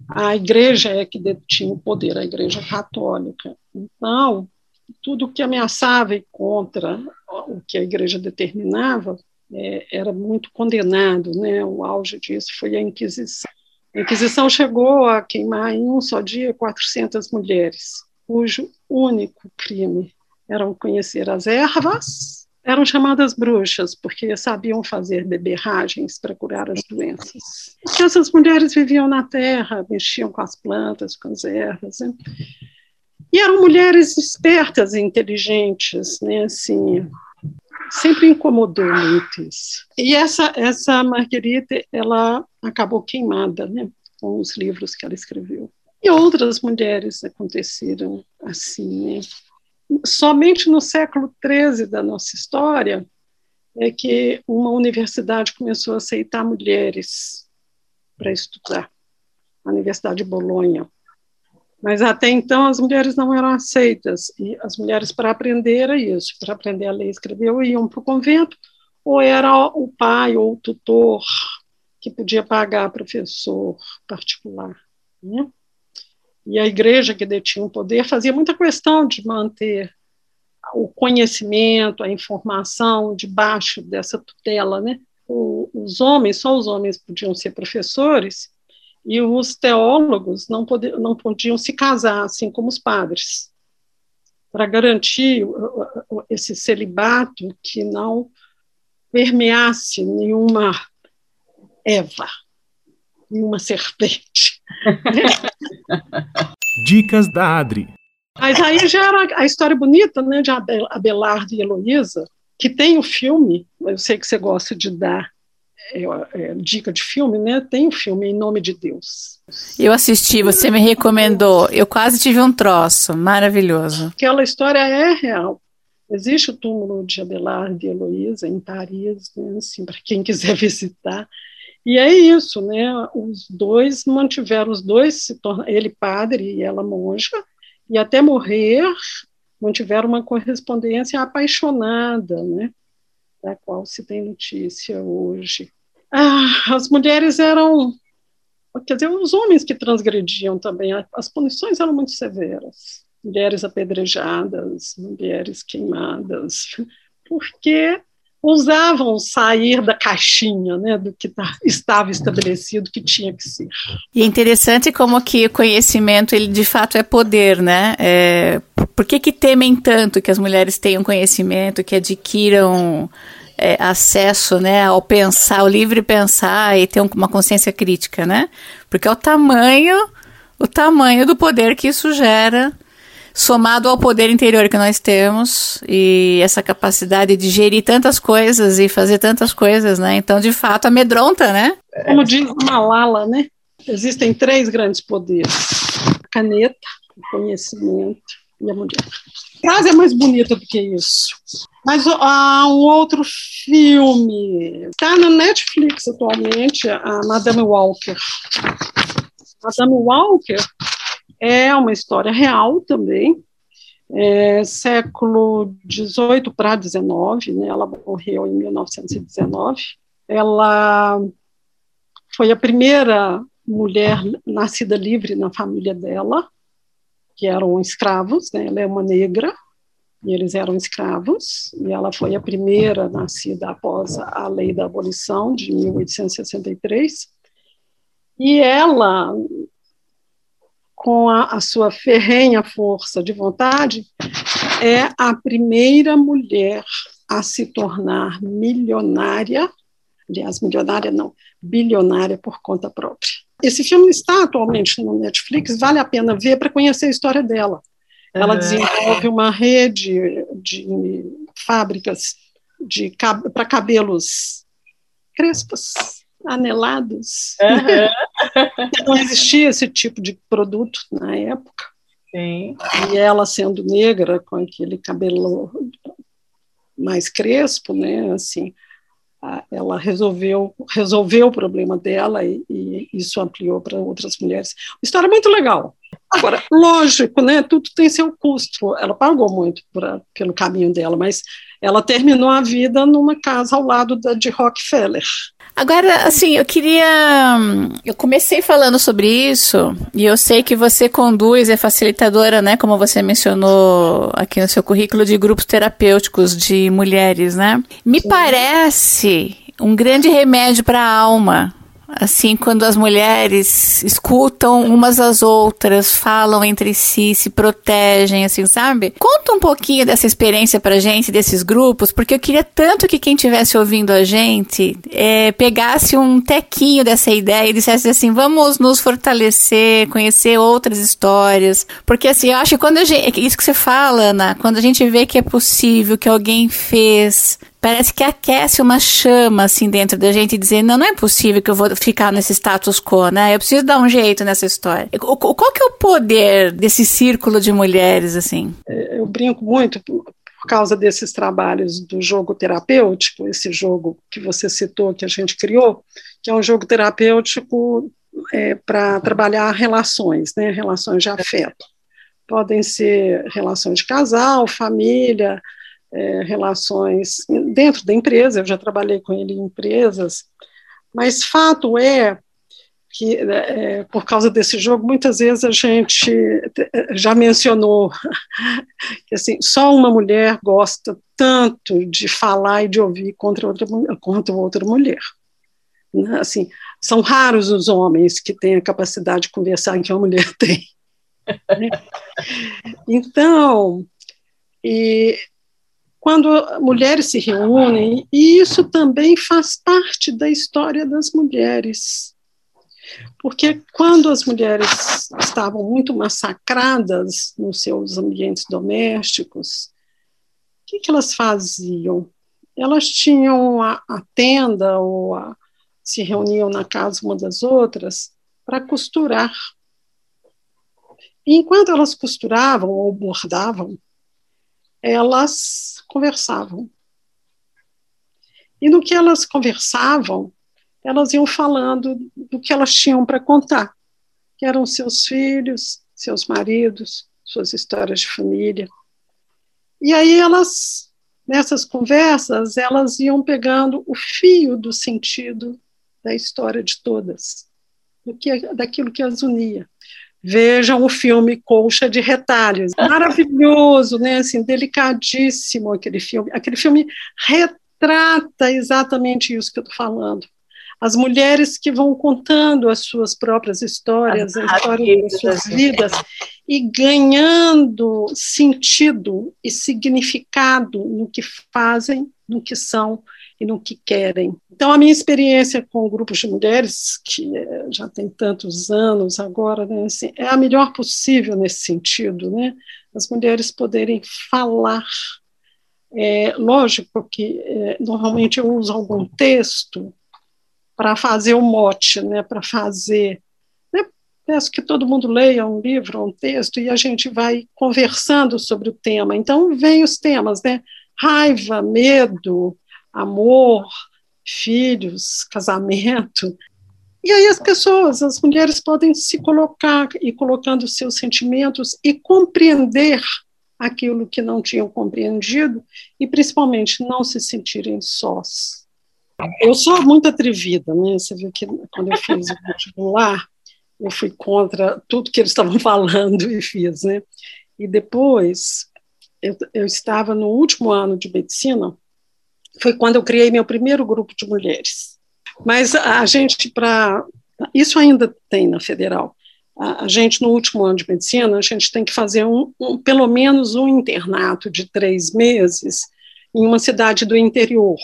a igreja é que detinha o poder, a igreja católica. Então, tudo que ameaçava e contra o que a igreja determinava é, era muito condenado, né? O auge disso foi a Inquisição. A Inquisição chegou a queimar em um só dia 400 mulheres, cujo único crime era conhecer as ervas, eram chamadas bruxas, porque sabiam fazer beberragens para curar as doenças. Essas mulheres viviam na terra, mexiam com as plantas, com as ervas. Né? E eram mulheres espertas e inteligentes, né? Assim, sempre incomodou muito isso. E essa essa Marguerite, ela acabou queimada, né, com os livros que ela escreveu. E outras mulheres aconteceram assim, né? Somente no século XIII da nossa história é que uma universidade começou a aceitar mulheres para estudar, a Universidade de Bolonha. Mas até então as mulheres não eram aceitas, e as mulheres, para aprender, era isso: para aprender a ler e escrever, iam para o convento, ou era o pai ou o tutor que podia pagar professor particular. Né? E a igreja que detinha o poder fazia muita questão de manter o conhecimento, a informação debaixo dessa tutela, né? O, os homens, só os homens podiam ser professores, e os teólogos não, podiam, não podiam se casar, assim como os padres, para garantir esse celibato que não permeasse nenhuma Eva, nenhuma serpente. Dicas da Adri. Mas aí já era a história bonita, né, de Abelardo e Heloísa, que tem o filme, eu sei que você gosta de dar é, é, dica de filme, né? Tem o um filme Em Nome de Deus. Eu assisti, você me recomendou. Eu quase tive um troço, maravilhoso. Aquela história é real. Existe o túmulo de Abelardo e Heloísa em Paris, né? assim, para quem quiser visitar. E é isso, né? Os dois mantiveram, os dois se tornam, ele padre e ela monja, e até morrer mantiveram uma correspondência apaixonada, né? Da qual se tem notícia hoje ah, as mulheres eram, quer dizer, os homens que transgrediam também, as punições eram muito severas. Mulheres apedrejadas, mulheres queimadas, porque ousavam sair da caixinha, né, do que tá, estava estabelecido que tinha que ser. E é interessante como que o conhecimento, ele de fato é poder, né? É, por que que temem tanto que as mulheres tenham conhecimento, que adquiram é, acesso né, ao pensar, ao livre pensar e ter uma consciência crítica, né? Porque é o tamanho, o tamanho do poder que isso gera somado ao poder interior que nós temos e essa capacidade de gerir tantas coisas e fazer tantas coisas, né? Então, de fato, amedronta, né? Como diz Malala, né? Existem três grandes poderes: a caneta, o conhecimento e a mulher. A frase é mais bonita do que isso. Mas há um outro filme, está na Netflix atualmente, a Madame Walker. Madame Walker é uma história real também, é, século XVIII para XIX, né, ela morreu em 1919. Ela foi a primeira mulher nascida livre na família dela, que eram escravos, né, ela é uma negra, e eles eram escravos, e ela foi a primeira nascida após a lei da abolição de 1863. E ela, com a, a sua ferrenha força de vontade, é a primeira mulher a se tornar milionária, aliás, milionária não, bilionária por conta própria. Esse filme está atualmente no Netflix, vale a pena ver para conhecer a história dela. Ela uhum. desenvolve uma rede de fábricas de para cabelos crespos, anelados. Uhum. Não existia esse tipo de produto na época. Sim. E ela sendo negra, com aquele cabelo mais crespo, né, assim, ela resolveu resolveu o problema dela e, e isso ampliou para outras mulheres. História muito legal. Agora, lógico, né, tudo tem seu custo. Ela pagou muito pra, pelo caminho dela, mas ela terminou a vida numa casa ao lado da, de Rockefeller. Agora, assim, eu queria. Eu comecei falando sobre isso, e eu sei que você conduz, é facilitadora, né? Como você mencionou aqui no seu currículo, de grupos terapêuticos de mulheres, né? Me Sim. parece um grande remédio para a alma Assim, quando as mulheres escutam umas às outras, falam entre si, se protegem, assim, sabe? Conta um pouquinho dessa experiência pra gente, desses grupos, porque eu queria tanto que quem estivesse ouvindo a gente é, pegasse um tequinho dessa ideia e dissesse assim: vamos nos fortalecer, conhecer outras histórias. Porque, assim, eu acho que quando a gente. É isso que você fala, Ana, quando a gente vê que é possível, que alguém fez, parece que aquece uma chama assim dentro da gente dizer, não, não é possível que eu vou ficar nesse status quo, né? Eu preciso dar um jeito nessa história. Qual que é o poder desse círculo de mulheres, assim? É, eu brinco muito por causa desses trabalhos do jogo terapêutico, esse jogo que você citou, que a gente criou, que é um jogo terapêutico é, para trabalhar relações, né, relações de afeto. Podem ser relações de casal, família, é, relações dentro da empresa, eu já trabalhei com ele em empresas, mas fato é que, é, por causa desse jogo, muitas vezes a gente já mencionou que assim, só uma mulher gosta tanto de falar e de ouvir contra outra, contra outra mulher. Né? Assim, são raros os homens que têm a capacidade de conversar que a mulher tem. Né? Então, e quando mulheres se reúnem, e isso também faz parte da história das mulheres. Porque quando as mulheres estavam muito massacradas nos seus ambientes domésticos, o que, que elas faziam? Elas tinham a, a tenda ou a, se reuniam na casa uma das outras para costurar. E enquanto elas costuravam ou bordavam, elas conversavam. E no que elas conversavam, elas iam falando do que elas tinham para contar, que eram seus filhos, seus maridos, suas histórias de família. E aí elas, nessas conversas, elas iam pegando o fio do sentido da história de todas, do que, daquilo que as unia vejam o filme Colcha de Retalhos. Maravilhoso, né? Assim, delicadíssimo aquele filme. Aquele filme retrata exatamente isso que eu estou falando. As mulheres que vão contando as suas próprias histórias, a história das suas vidas, e ganhando sentido e significado no que fazem, no que são e no que querem. Então, a minha experiência com grupos de mulheres, que é, já tem tantos anos agora, né, assim, é a melhor possível nesse sentido, né? As mulheres poderem falar. É, lógico que é, normalmente eu uso algum texto para fazer o mote, né, para fazer. Né, peço que todo mundo leia um livro, um texto, e a gente vai conversando sobre o tema. Então, vem os temas, né? Raiva, medo, amor, filhos, casamento. E aí as pessoas, as mulheres podem se colocar e colocando seus sentimentos e compreender aquilo que não tinham compreendido e principalmente não se sentirem sós. Eu sou muito atrevida, né? Você viu que quando eu fiz o vestibular, eu fui contra tudo que eles estavam falando e fiz, né? E depois eu, eu estava no último ano de medicina foi quando eu criei meu primeiro grupo de mulheres. Mas a gente, para. Isso ainda tem na federal. A gente, no último ano de medicina, a gente tem que fazer um, um, pelo menos um internato de três meses em uma cidade do interior.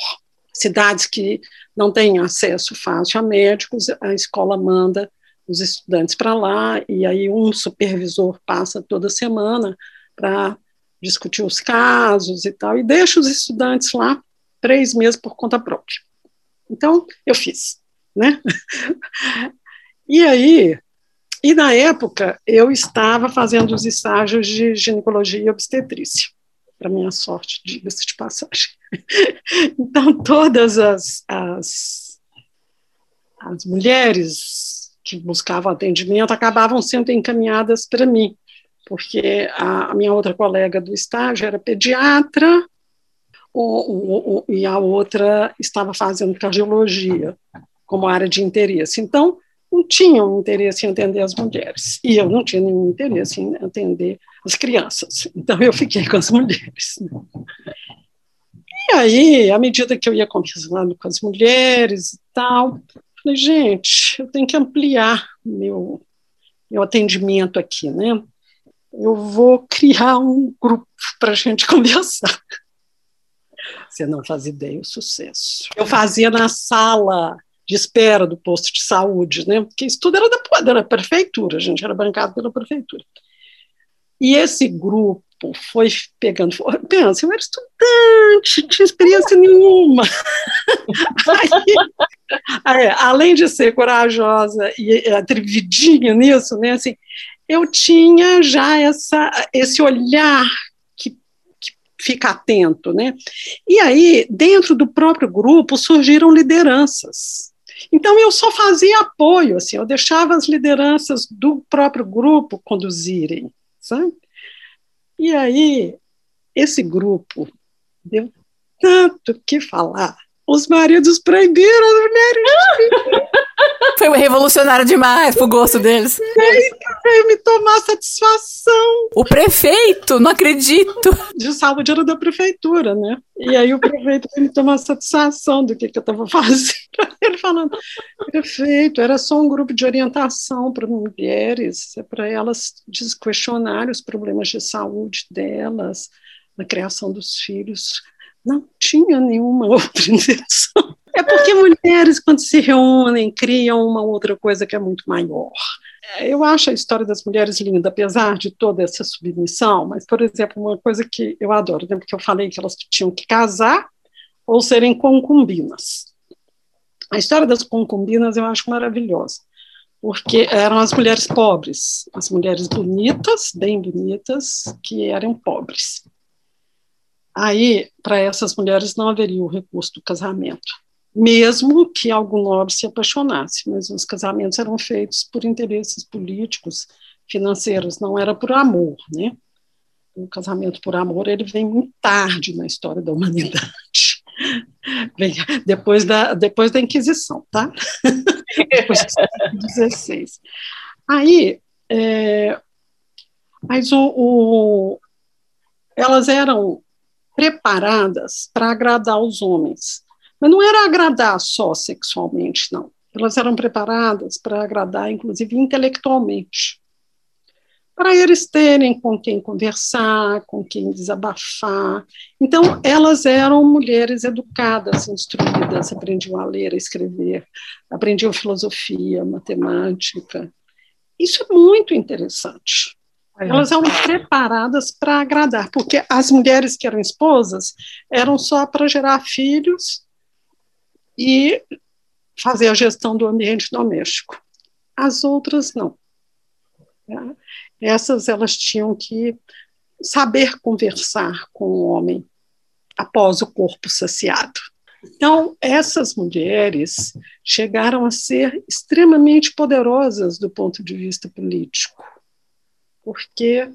Cidades que não têm acesso fácil a médicos, a escola manda os estudantes para lá, e aí um supervisor passa toda semana para discutir os casos e tal, e deixa os estudantes lá três meses por conta própria. Então, eu fiz, né? e aí, e na época, eu estava fazendo os estágios de ginecologia e obstetrícia, para minha sorte, diga-se de passagem. então, todas as, as, as mulheres que buscavam atendimento acabavam sendo encaminhadas para mim, porque a, a minha outra colega do estágio era pediatra, o, o, e a outra estava fazendo cardiologia como área de interesse. Então, não tinham interesse em atender as mulheres. E eu não tinha nenhum interesse em atender as crianças. Então, eu fiquei com as mulheres. E aí, à medida que eu ia conversando com as mulheres e tal, falei, gente, eu tenho que ampliar meu, meu atendimento aqui, né? Eu vou criar um grupo para a gente conversar. Você não faz ideia o sucesso. Eu fazia na sala de espera do posto de saúde, né? Porque isso tudo era da, da prefeitura, a gente era bancado pela prefeitura. E esse grupo foi pegando. Pensa, eu era estudante, não tinha experiência nenhuma. Aí, além de ser corajosa e atrevidinha nisso, né, assim, eu tinha já essa, esse olhar fica atento, né? E aí, dentro do próprio grupo, surgiram lideranças. Então, eu só fazia apoio, assim, eu deixava as lideranças do próprio grupo conduzirem, sabe? E aí, esse grupo deu tanto que falar. Os maridos proibiram as mulheres Foi revolucionário demais pro gosto deles. Veio, veio me tomar satisfação. O prefeito, não acredito. De saúde era da prefeitura, né? E aí o prefeito veio me tomar satisfação do que, que eu estava fazendo. Ele falando, prefeito, era só um grupo de orientação para mulheres, é para elas questionarem os problemas de saúde delas, na criação dos filhos. Não tinha nenhuma outra intenção. É porque mulheres, quando se reúnem, criam uma outra coisa que é muito maior. Eu acho a história das mulheres linda, apesar de toda essa submissão, mas, por exemplo, uma coisa que eu adoro, né, porque eu falei que elas tinham que casar ou serem concubinas. A história das concubinas eu acho maravilhosa, porque eram as mulheres pobres, as mulheres bonitas, bem bonitas, que eram pobres. Aí, para essas mulheres, não haveria o recurso do casamento mesmo que algum nobre se apaixonasse, mas os casamentos eram feitos por interesses políticos, financeiros, não era por amor, né? O casamento por amor ele vem muito tarde na história da humanidade, depois da depois da Inquisição, tá? depois do 16. Aí, é, mas o, o, elas eram preparadas para agradar os homens mas não era agradar só sexualmente, não. Elas eram preparadas para agradar, inclusive intelectualmente. para eles terem com quem conversar, com quem desabafar. Então, elas eram mulheres educadas, instruídas, aprendiam a ler, a escrever, aprendiam filosofia, matemática. Isso é muito interessante. Elas eram preparadas para agradar, porque as mulheres que eram esposas eram só para gerar filhos e fazer a gestão do ambiente doméstico. As outras não. Essas elas tinham que saber conversar com o homem após o corpo saciado. Então, essas mulheres chegaram a ser extremamente poderosas do ponto de vista político, porque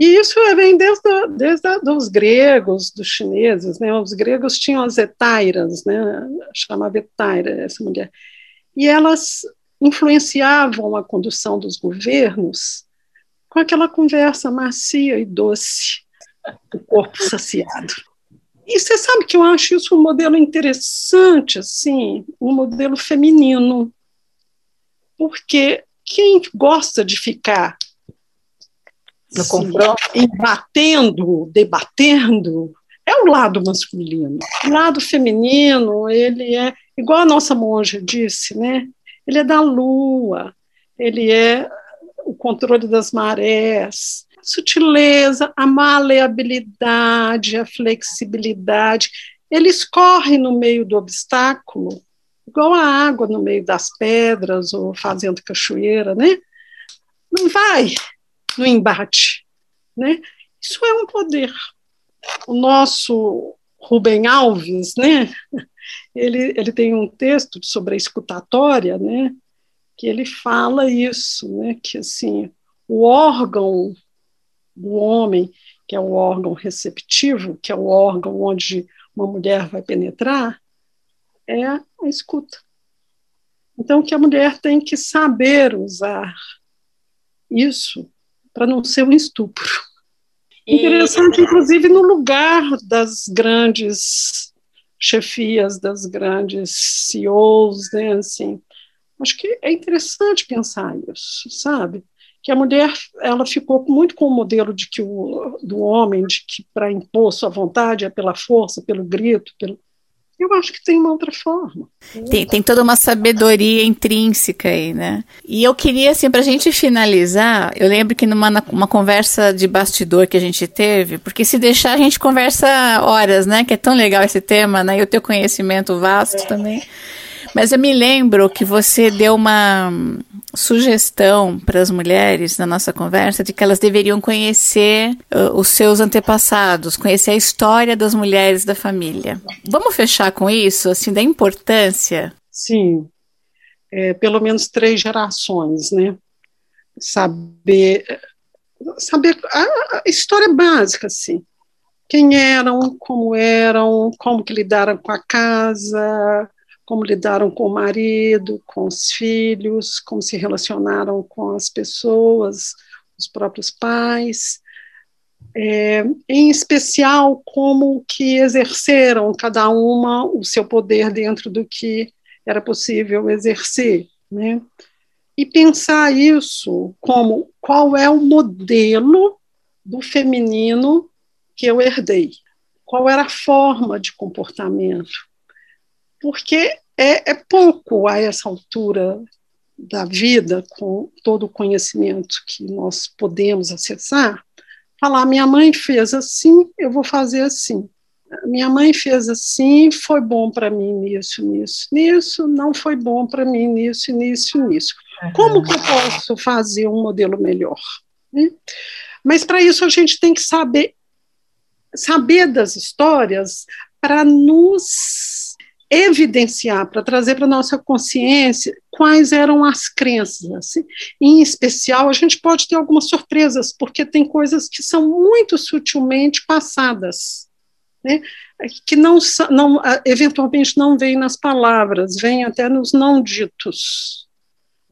e isso vem desde, desde os gregos, dos chineses, né? Os gregos tinham as etairas, né? Chamava etaira essa mulher, e elas influenciavam a condução dos governos com aquela conversa macia e doce do corpo saciado. E você sabe que eu acho isso um modelo interessante, assim, um modelo feminino, porque quem gosta de ficar no confronto, embatendo, debatendo, é o lado masculino. O lado feminino, ele é, igual a nossa monja disse, né? Ele é da lua, ele é o controle das marés, a sutileza, a maleabilidade, a flexibilidade. Ele escorre no meio do obstáculo, igual a água no meio das pedras ou fazendo cachoeira, né? Não vai no embate, né? Isso é um poder. O nosso Rubem Alves, né? Ele, ele tem um texto sobre a escutatória, né? que ele fala isso, né, que assim, o órgão do homem, que é o órgão receptivo, que é o órgão onde uma mulher vai penetrar, é a escuta. Então, que a mulher tem que saber usar isso para não ser um estupro. E... Interessante, inclusive, no lugar das grandes chefias, das grandes CEOs, né, assim, Acho que é interessante pensar isso, sabe? Que a mulher ela ficou muito com o modelo de que o do homem, de que para impor sua vontade é pela força, pelo grito, pelo eu acho que tem uma outra forma. Tem, tem toda uma sabedoria intrínseca aí, né? E eu queria, assim, para a gente finalizar, eu lembro que numa uma conversa de bastidor que a gente teve, porque se deixar a gente conversa horas, né? Que é tão legal esse tema, né? E o teu conhecimento vasto é. também. Mas eu me lembro que você deu uma sugestão para as mulheres na nossa conversa de que elas deveriam conhecer uh, os seus antepassados, conhecer a história das mulheres da família. Vamos fechar com isso, assim, da importância? Sim, é, pelo menos três gerações, né? Saber, saber a, história básica, assim. Quem eram, como eram, como que lidaram com a casa, como lidaram com o marido, com os filhos, como se relacionaram com as pessoas, os próprios pais, é, em especial como que exerceram cada uma o seu poder dentro do que era possível exercer, né? E pensar isso como qual é o modelo do feminino que eu herdei, qual era a forma de comportamento, porque é, é pouco a essa altura da vida, com todo o conhecimento que nós podemos acessar, falar: minha mãe fez assim, eu vou fazer assim. Minha mãe fez assim, foi bom para mim nisso, nisso, nisso, não foi bom para mim nisso, nisso, nisso. Como que eu posso fazer um modelo melhor? Né? Mas para isso a gente tem que saber saber das histórias para nos evidenciar, para trazer para a nossa consciência quais eram as crenças. Assim. Em especial, a gente pode ter algumas surpresas, porque tem coisas que são muito sutilmente passadas, né? que não, não, eventualmente não vêm nas palavras, vêm até nos não ditos.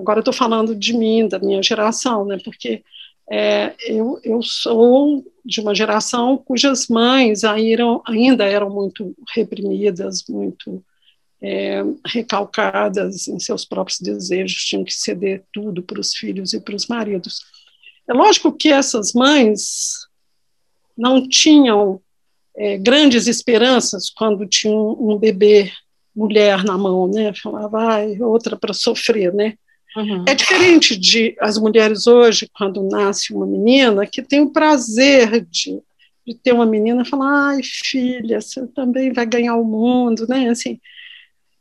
Agora estou falando de mim, da minha geração, né? porque é, eu, eu sou de uma geração cujas mães ainda eram muito reprimidas, muito é, recalcadas em seus próprios desejos, tinham que ceder tudo para os filhos e para os maridos. É lógico que essas mães não tinham é, grandes esperanças quando tinham um bebê mulher na mão, né? Falava, vai, outra para sofrer, né? Uhum. É diferente de as mulheres hoje, quando nasce uma menina, que tem o prazer de, de ter uma menina e falar, ai, filha, você também vai ganhar o mundo, né? Assim,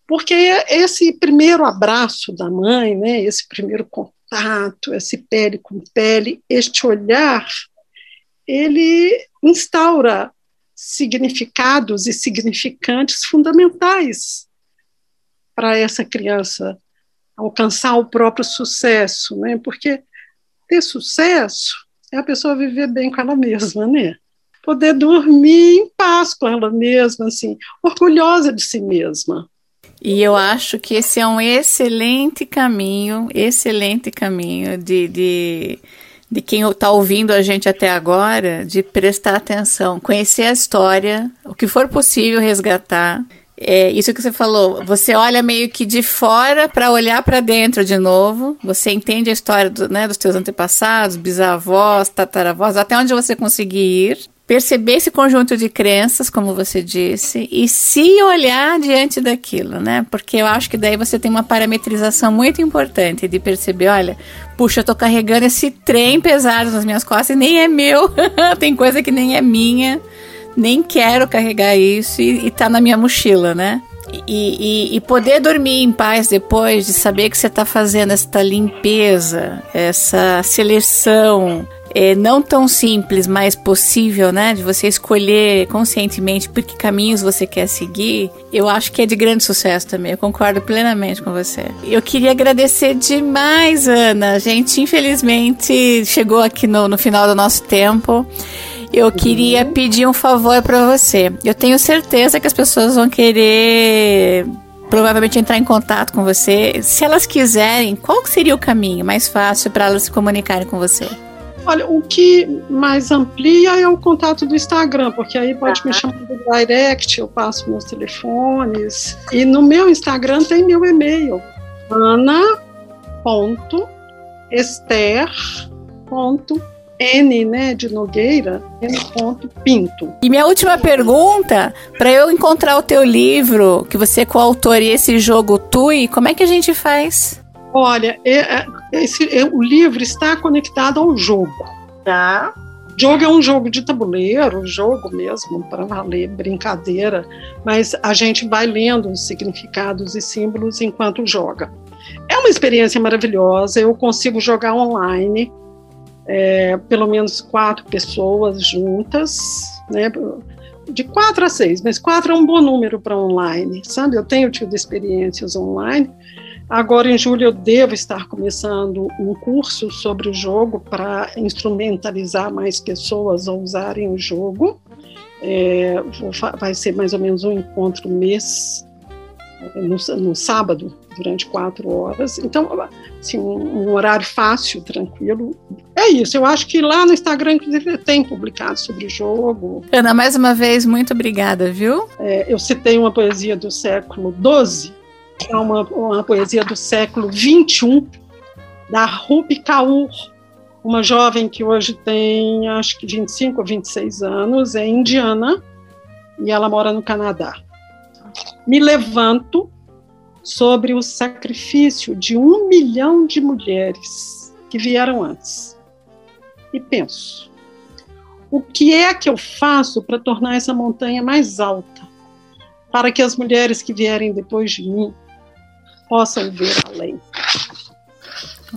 porque esse primeiro abraço da mãe, né, esse primeiro contato, esse pele com pele, este olhar, ele instaura significados e significantes fundamentais para essa criança alcançar o próprio sucesso, né? Porque ter sucesso é a pessoa viver bem com ela mesma, né? Poder dormir em paz com ela mesma, assim, orgulhosa de si mesma. E eu acho que esse é um excelente caminho, excelente caminho de, de, de quem está ouvindo a gente até agora, de prestar atenção, conhecer a história, o que for possível resgatar. É isso que você falou. Você olha meio que de fora para olhar para dentro de novo. Você entende a história do, né, dos teus antepassados, bisavós, tataravós, até onde você conseguir ir perceber esse conjunto de crenças, como você disse, e se olhar diante daquilo, né? Porque eu acho que daí você tem uma parametrização muito importante de perceber, olha, puxa, eu tô carregando esse trem pesado nas minhas costas e nem é meu, tem coisa que nem é minha, nem quero carregar isso e, e tá na minha mochila, né? E, e, e, poder dormir em paz depois de saber que você está fazendo essa limpeza, essa seleção, é, não tão simples, mas possível, né? De você escolher conscientemente por que caminhos você quer seguir, eu acho que é de grande sucesso também. Eu concordo plenamente com você. Eu queria agradecer demais, Ana. A gente, infelizmente, chegou aqui no, no final do nosso tempo. Eu queria uhum. pedir um favor para você. Eu tenho certeza que as pessoas vão querer provavelmente entrar em contato com você. Se elas quiserem, qual seria o caminho mais fácil para elas se comunicarem com você? Olha, o que mais amplia é o contato do Instagram, porque aí pode me chamar do direct, eu passo meus telefones. E no meu Instagram tem meu e-mail, ana.ester.n, né, de Nogueira, n.pinto. E minha última pergunta, para eu encontrar o teu livro, que você é coautor e esse jogo Tui, como é que a gente faz? Olha, é, é, esse, é, o livro está conectado ao jogo. Tá? Jogo é um jogo de tabuleiro, jogo mesmo, para valer, brincadeira, mas a gente vai lendo os significados e símbolos enquanto joga. É uma experiência maravilhosa, eu consigo jogar online, é, pelo menos quatro pessoas juntas, né, de quatro a seis, mas quatro é um bom número para online, sabe? Eu tenho tido experiências online, Agora, em julho, eu devo estar começando um curso sobre o jogo para instrumentalizar mais pessoas a usarem o jogo. É, vai ser mais ou menos um encontro mês, é, no, no sábado, durante quatro horas. Então, assim, um, um, horário fácil, tranquilo. É isso, eu acho que lá no Instagram, inclusive, tem publicado sobre o jogo. Ana, mais uma vez, muito obrigada, viu? É, eu citei uma poesia do século XII, é uma, uma poesia do século XXI, da Rupi Kaur, uma jovem que hoje tem, acho que 25 ou 26 anos, é indiana, e ela mora no Canadá. Me levanto sobre o sacrifício de um milhão de mulheres que vieram antes. E penso, o que é que eu faço para tornar essa montanha mais alta? Para que as mulheres que vierem depois de mim possam ver além.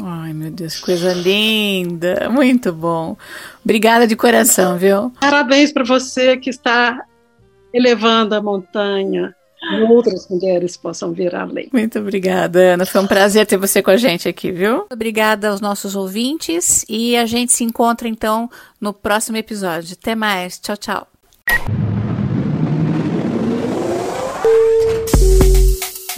Ai, meu Deus, coisa linda. Muito bom. Obrigada de coração, viu? Parabéns para você que está elevando a montanha. E outras mulheres possam ver além. Muito obrigada, Ana. Foi um prazer ter você com a gente aqui, viu? Obrigada aos nossos ouvintes e a gente se encontra então no próximo episódio. Até mais. Tchau, tchau.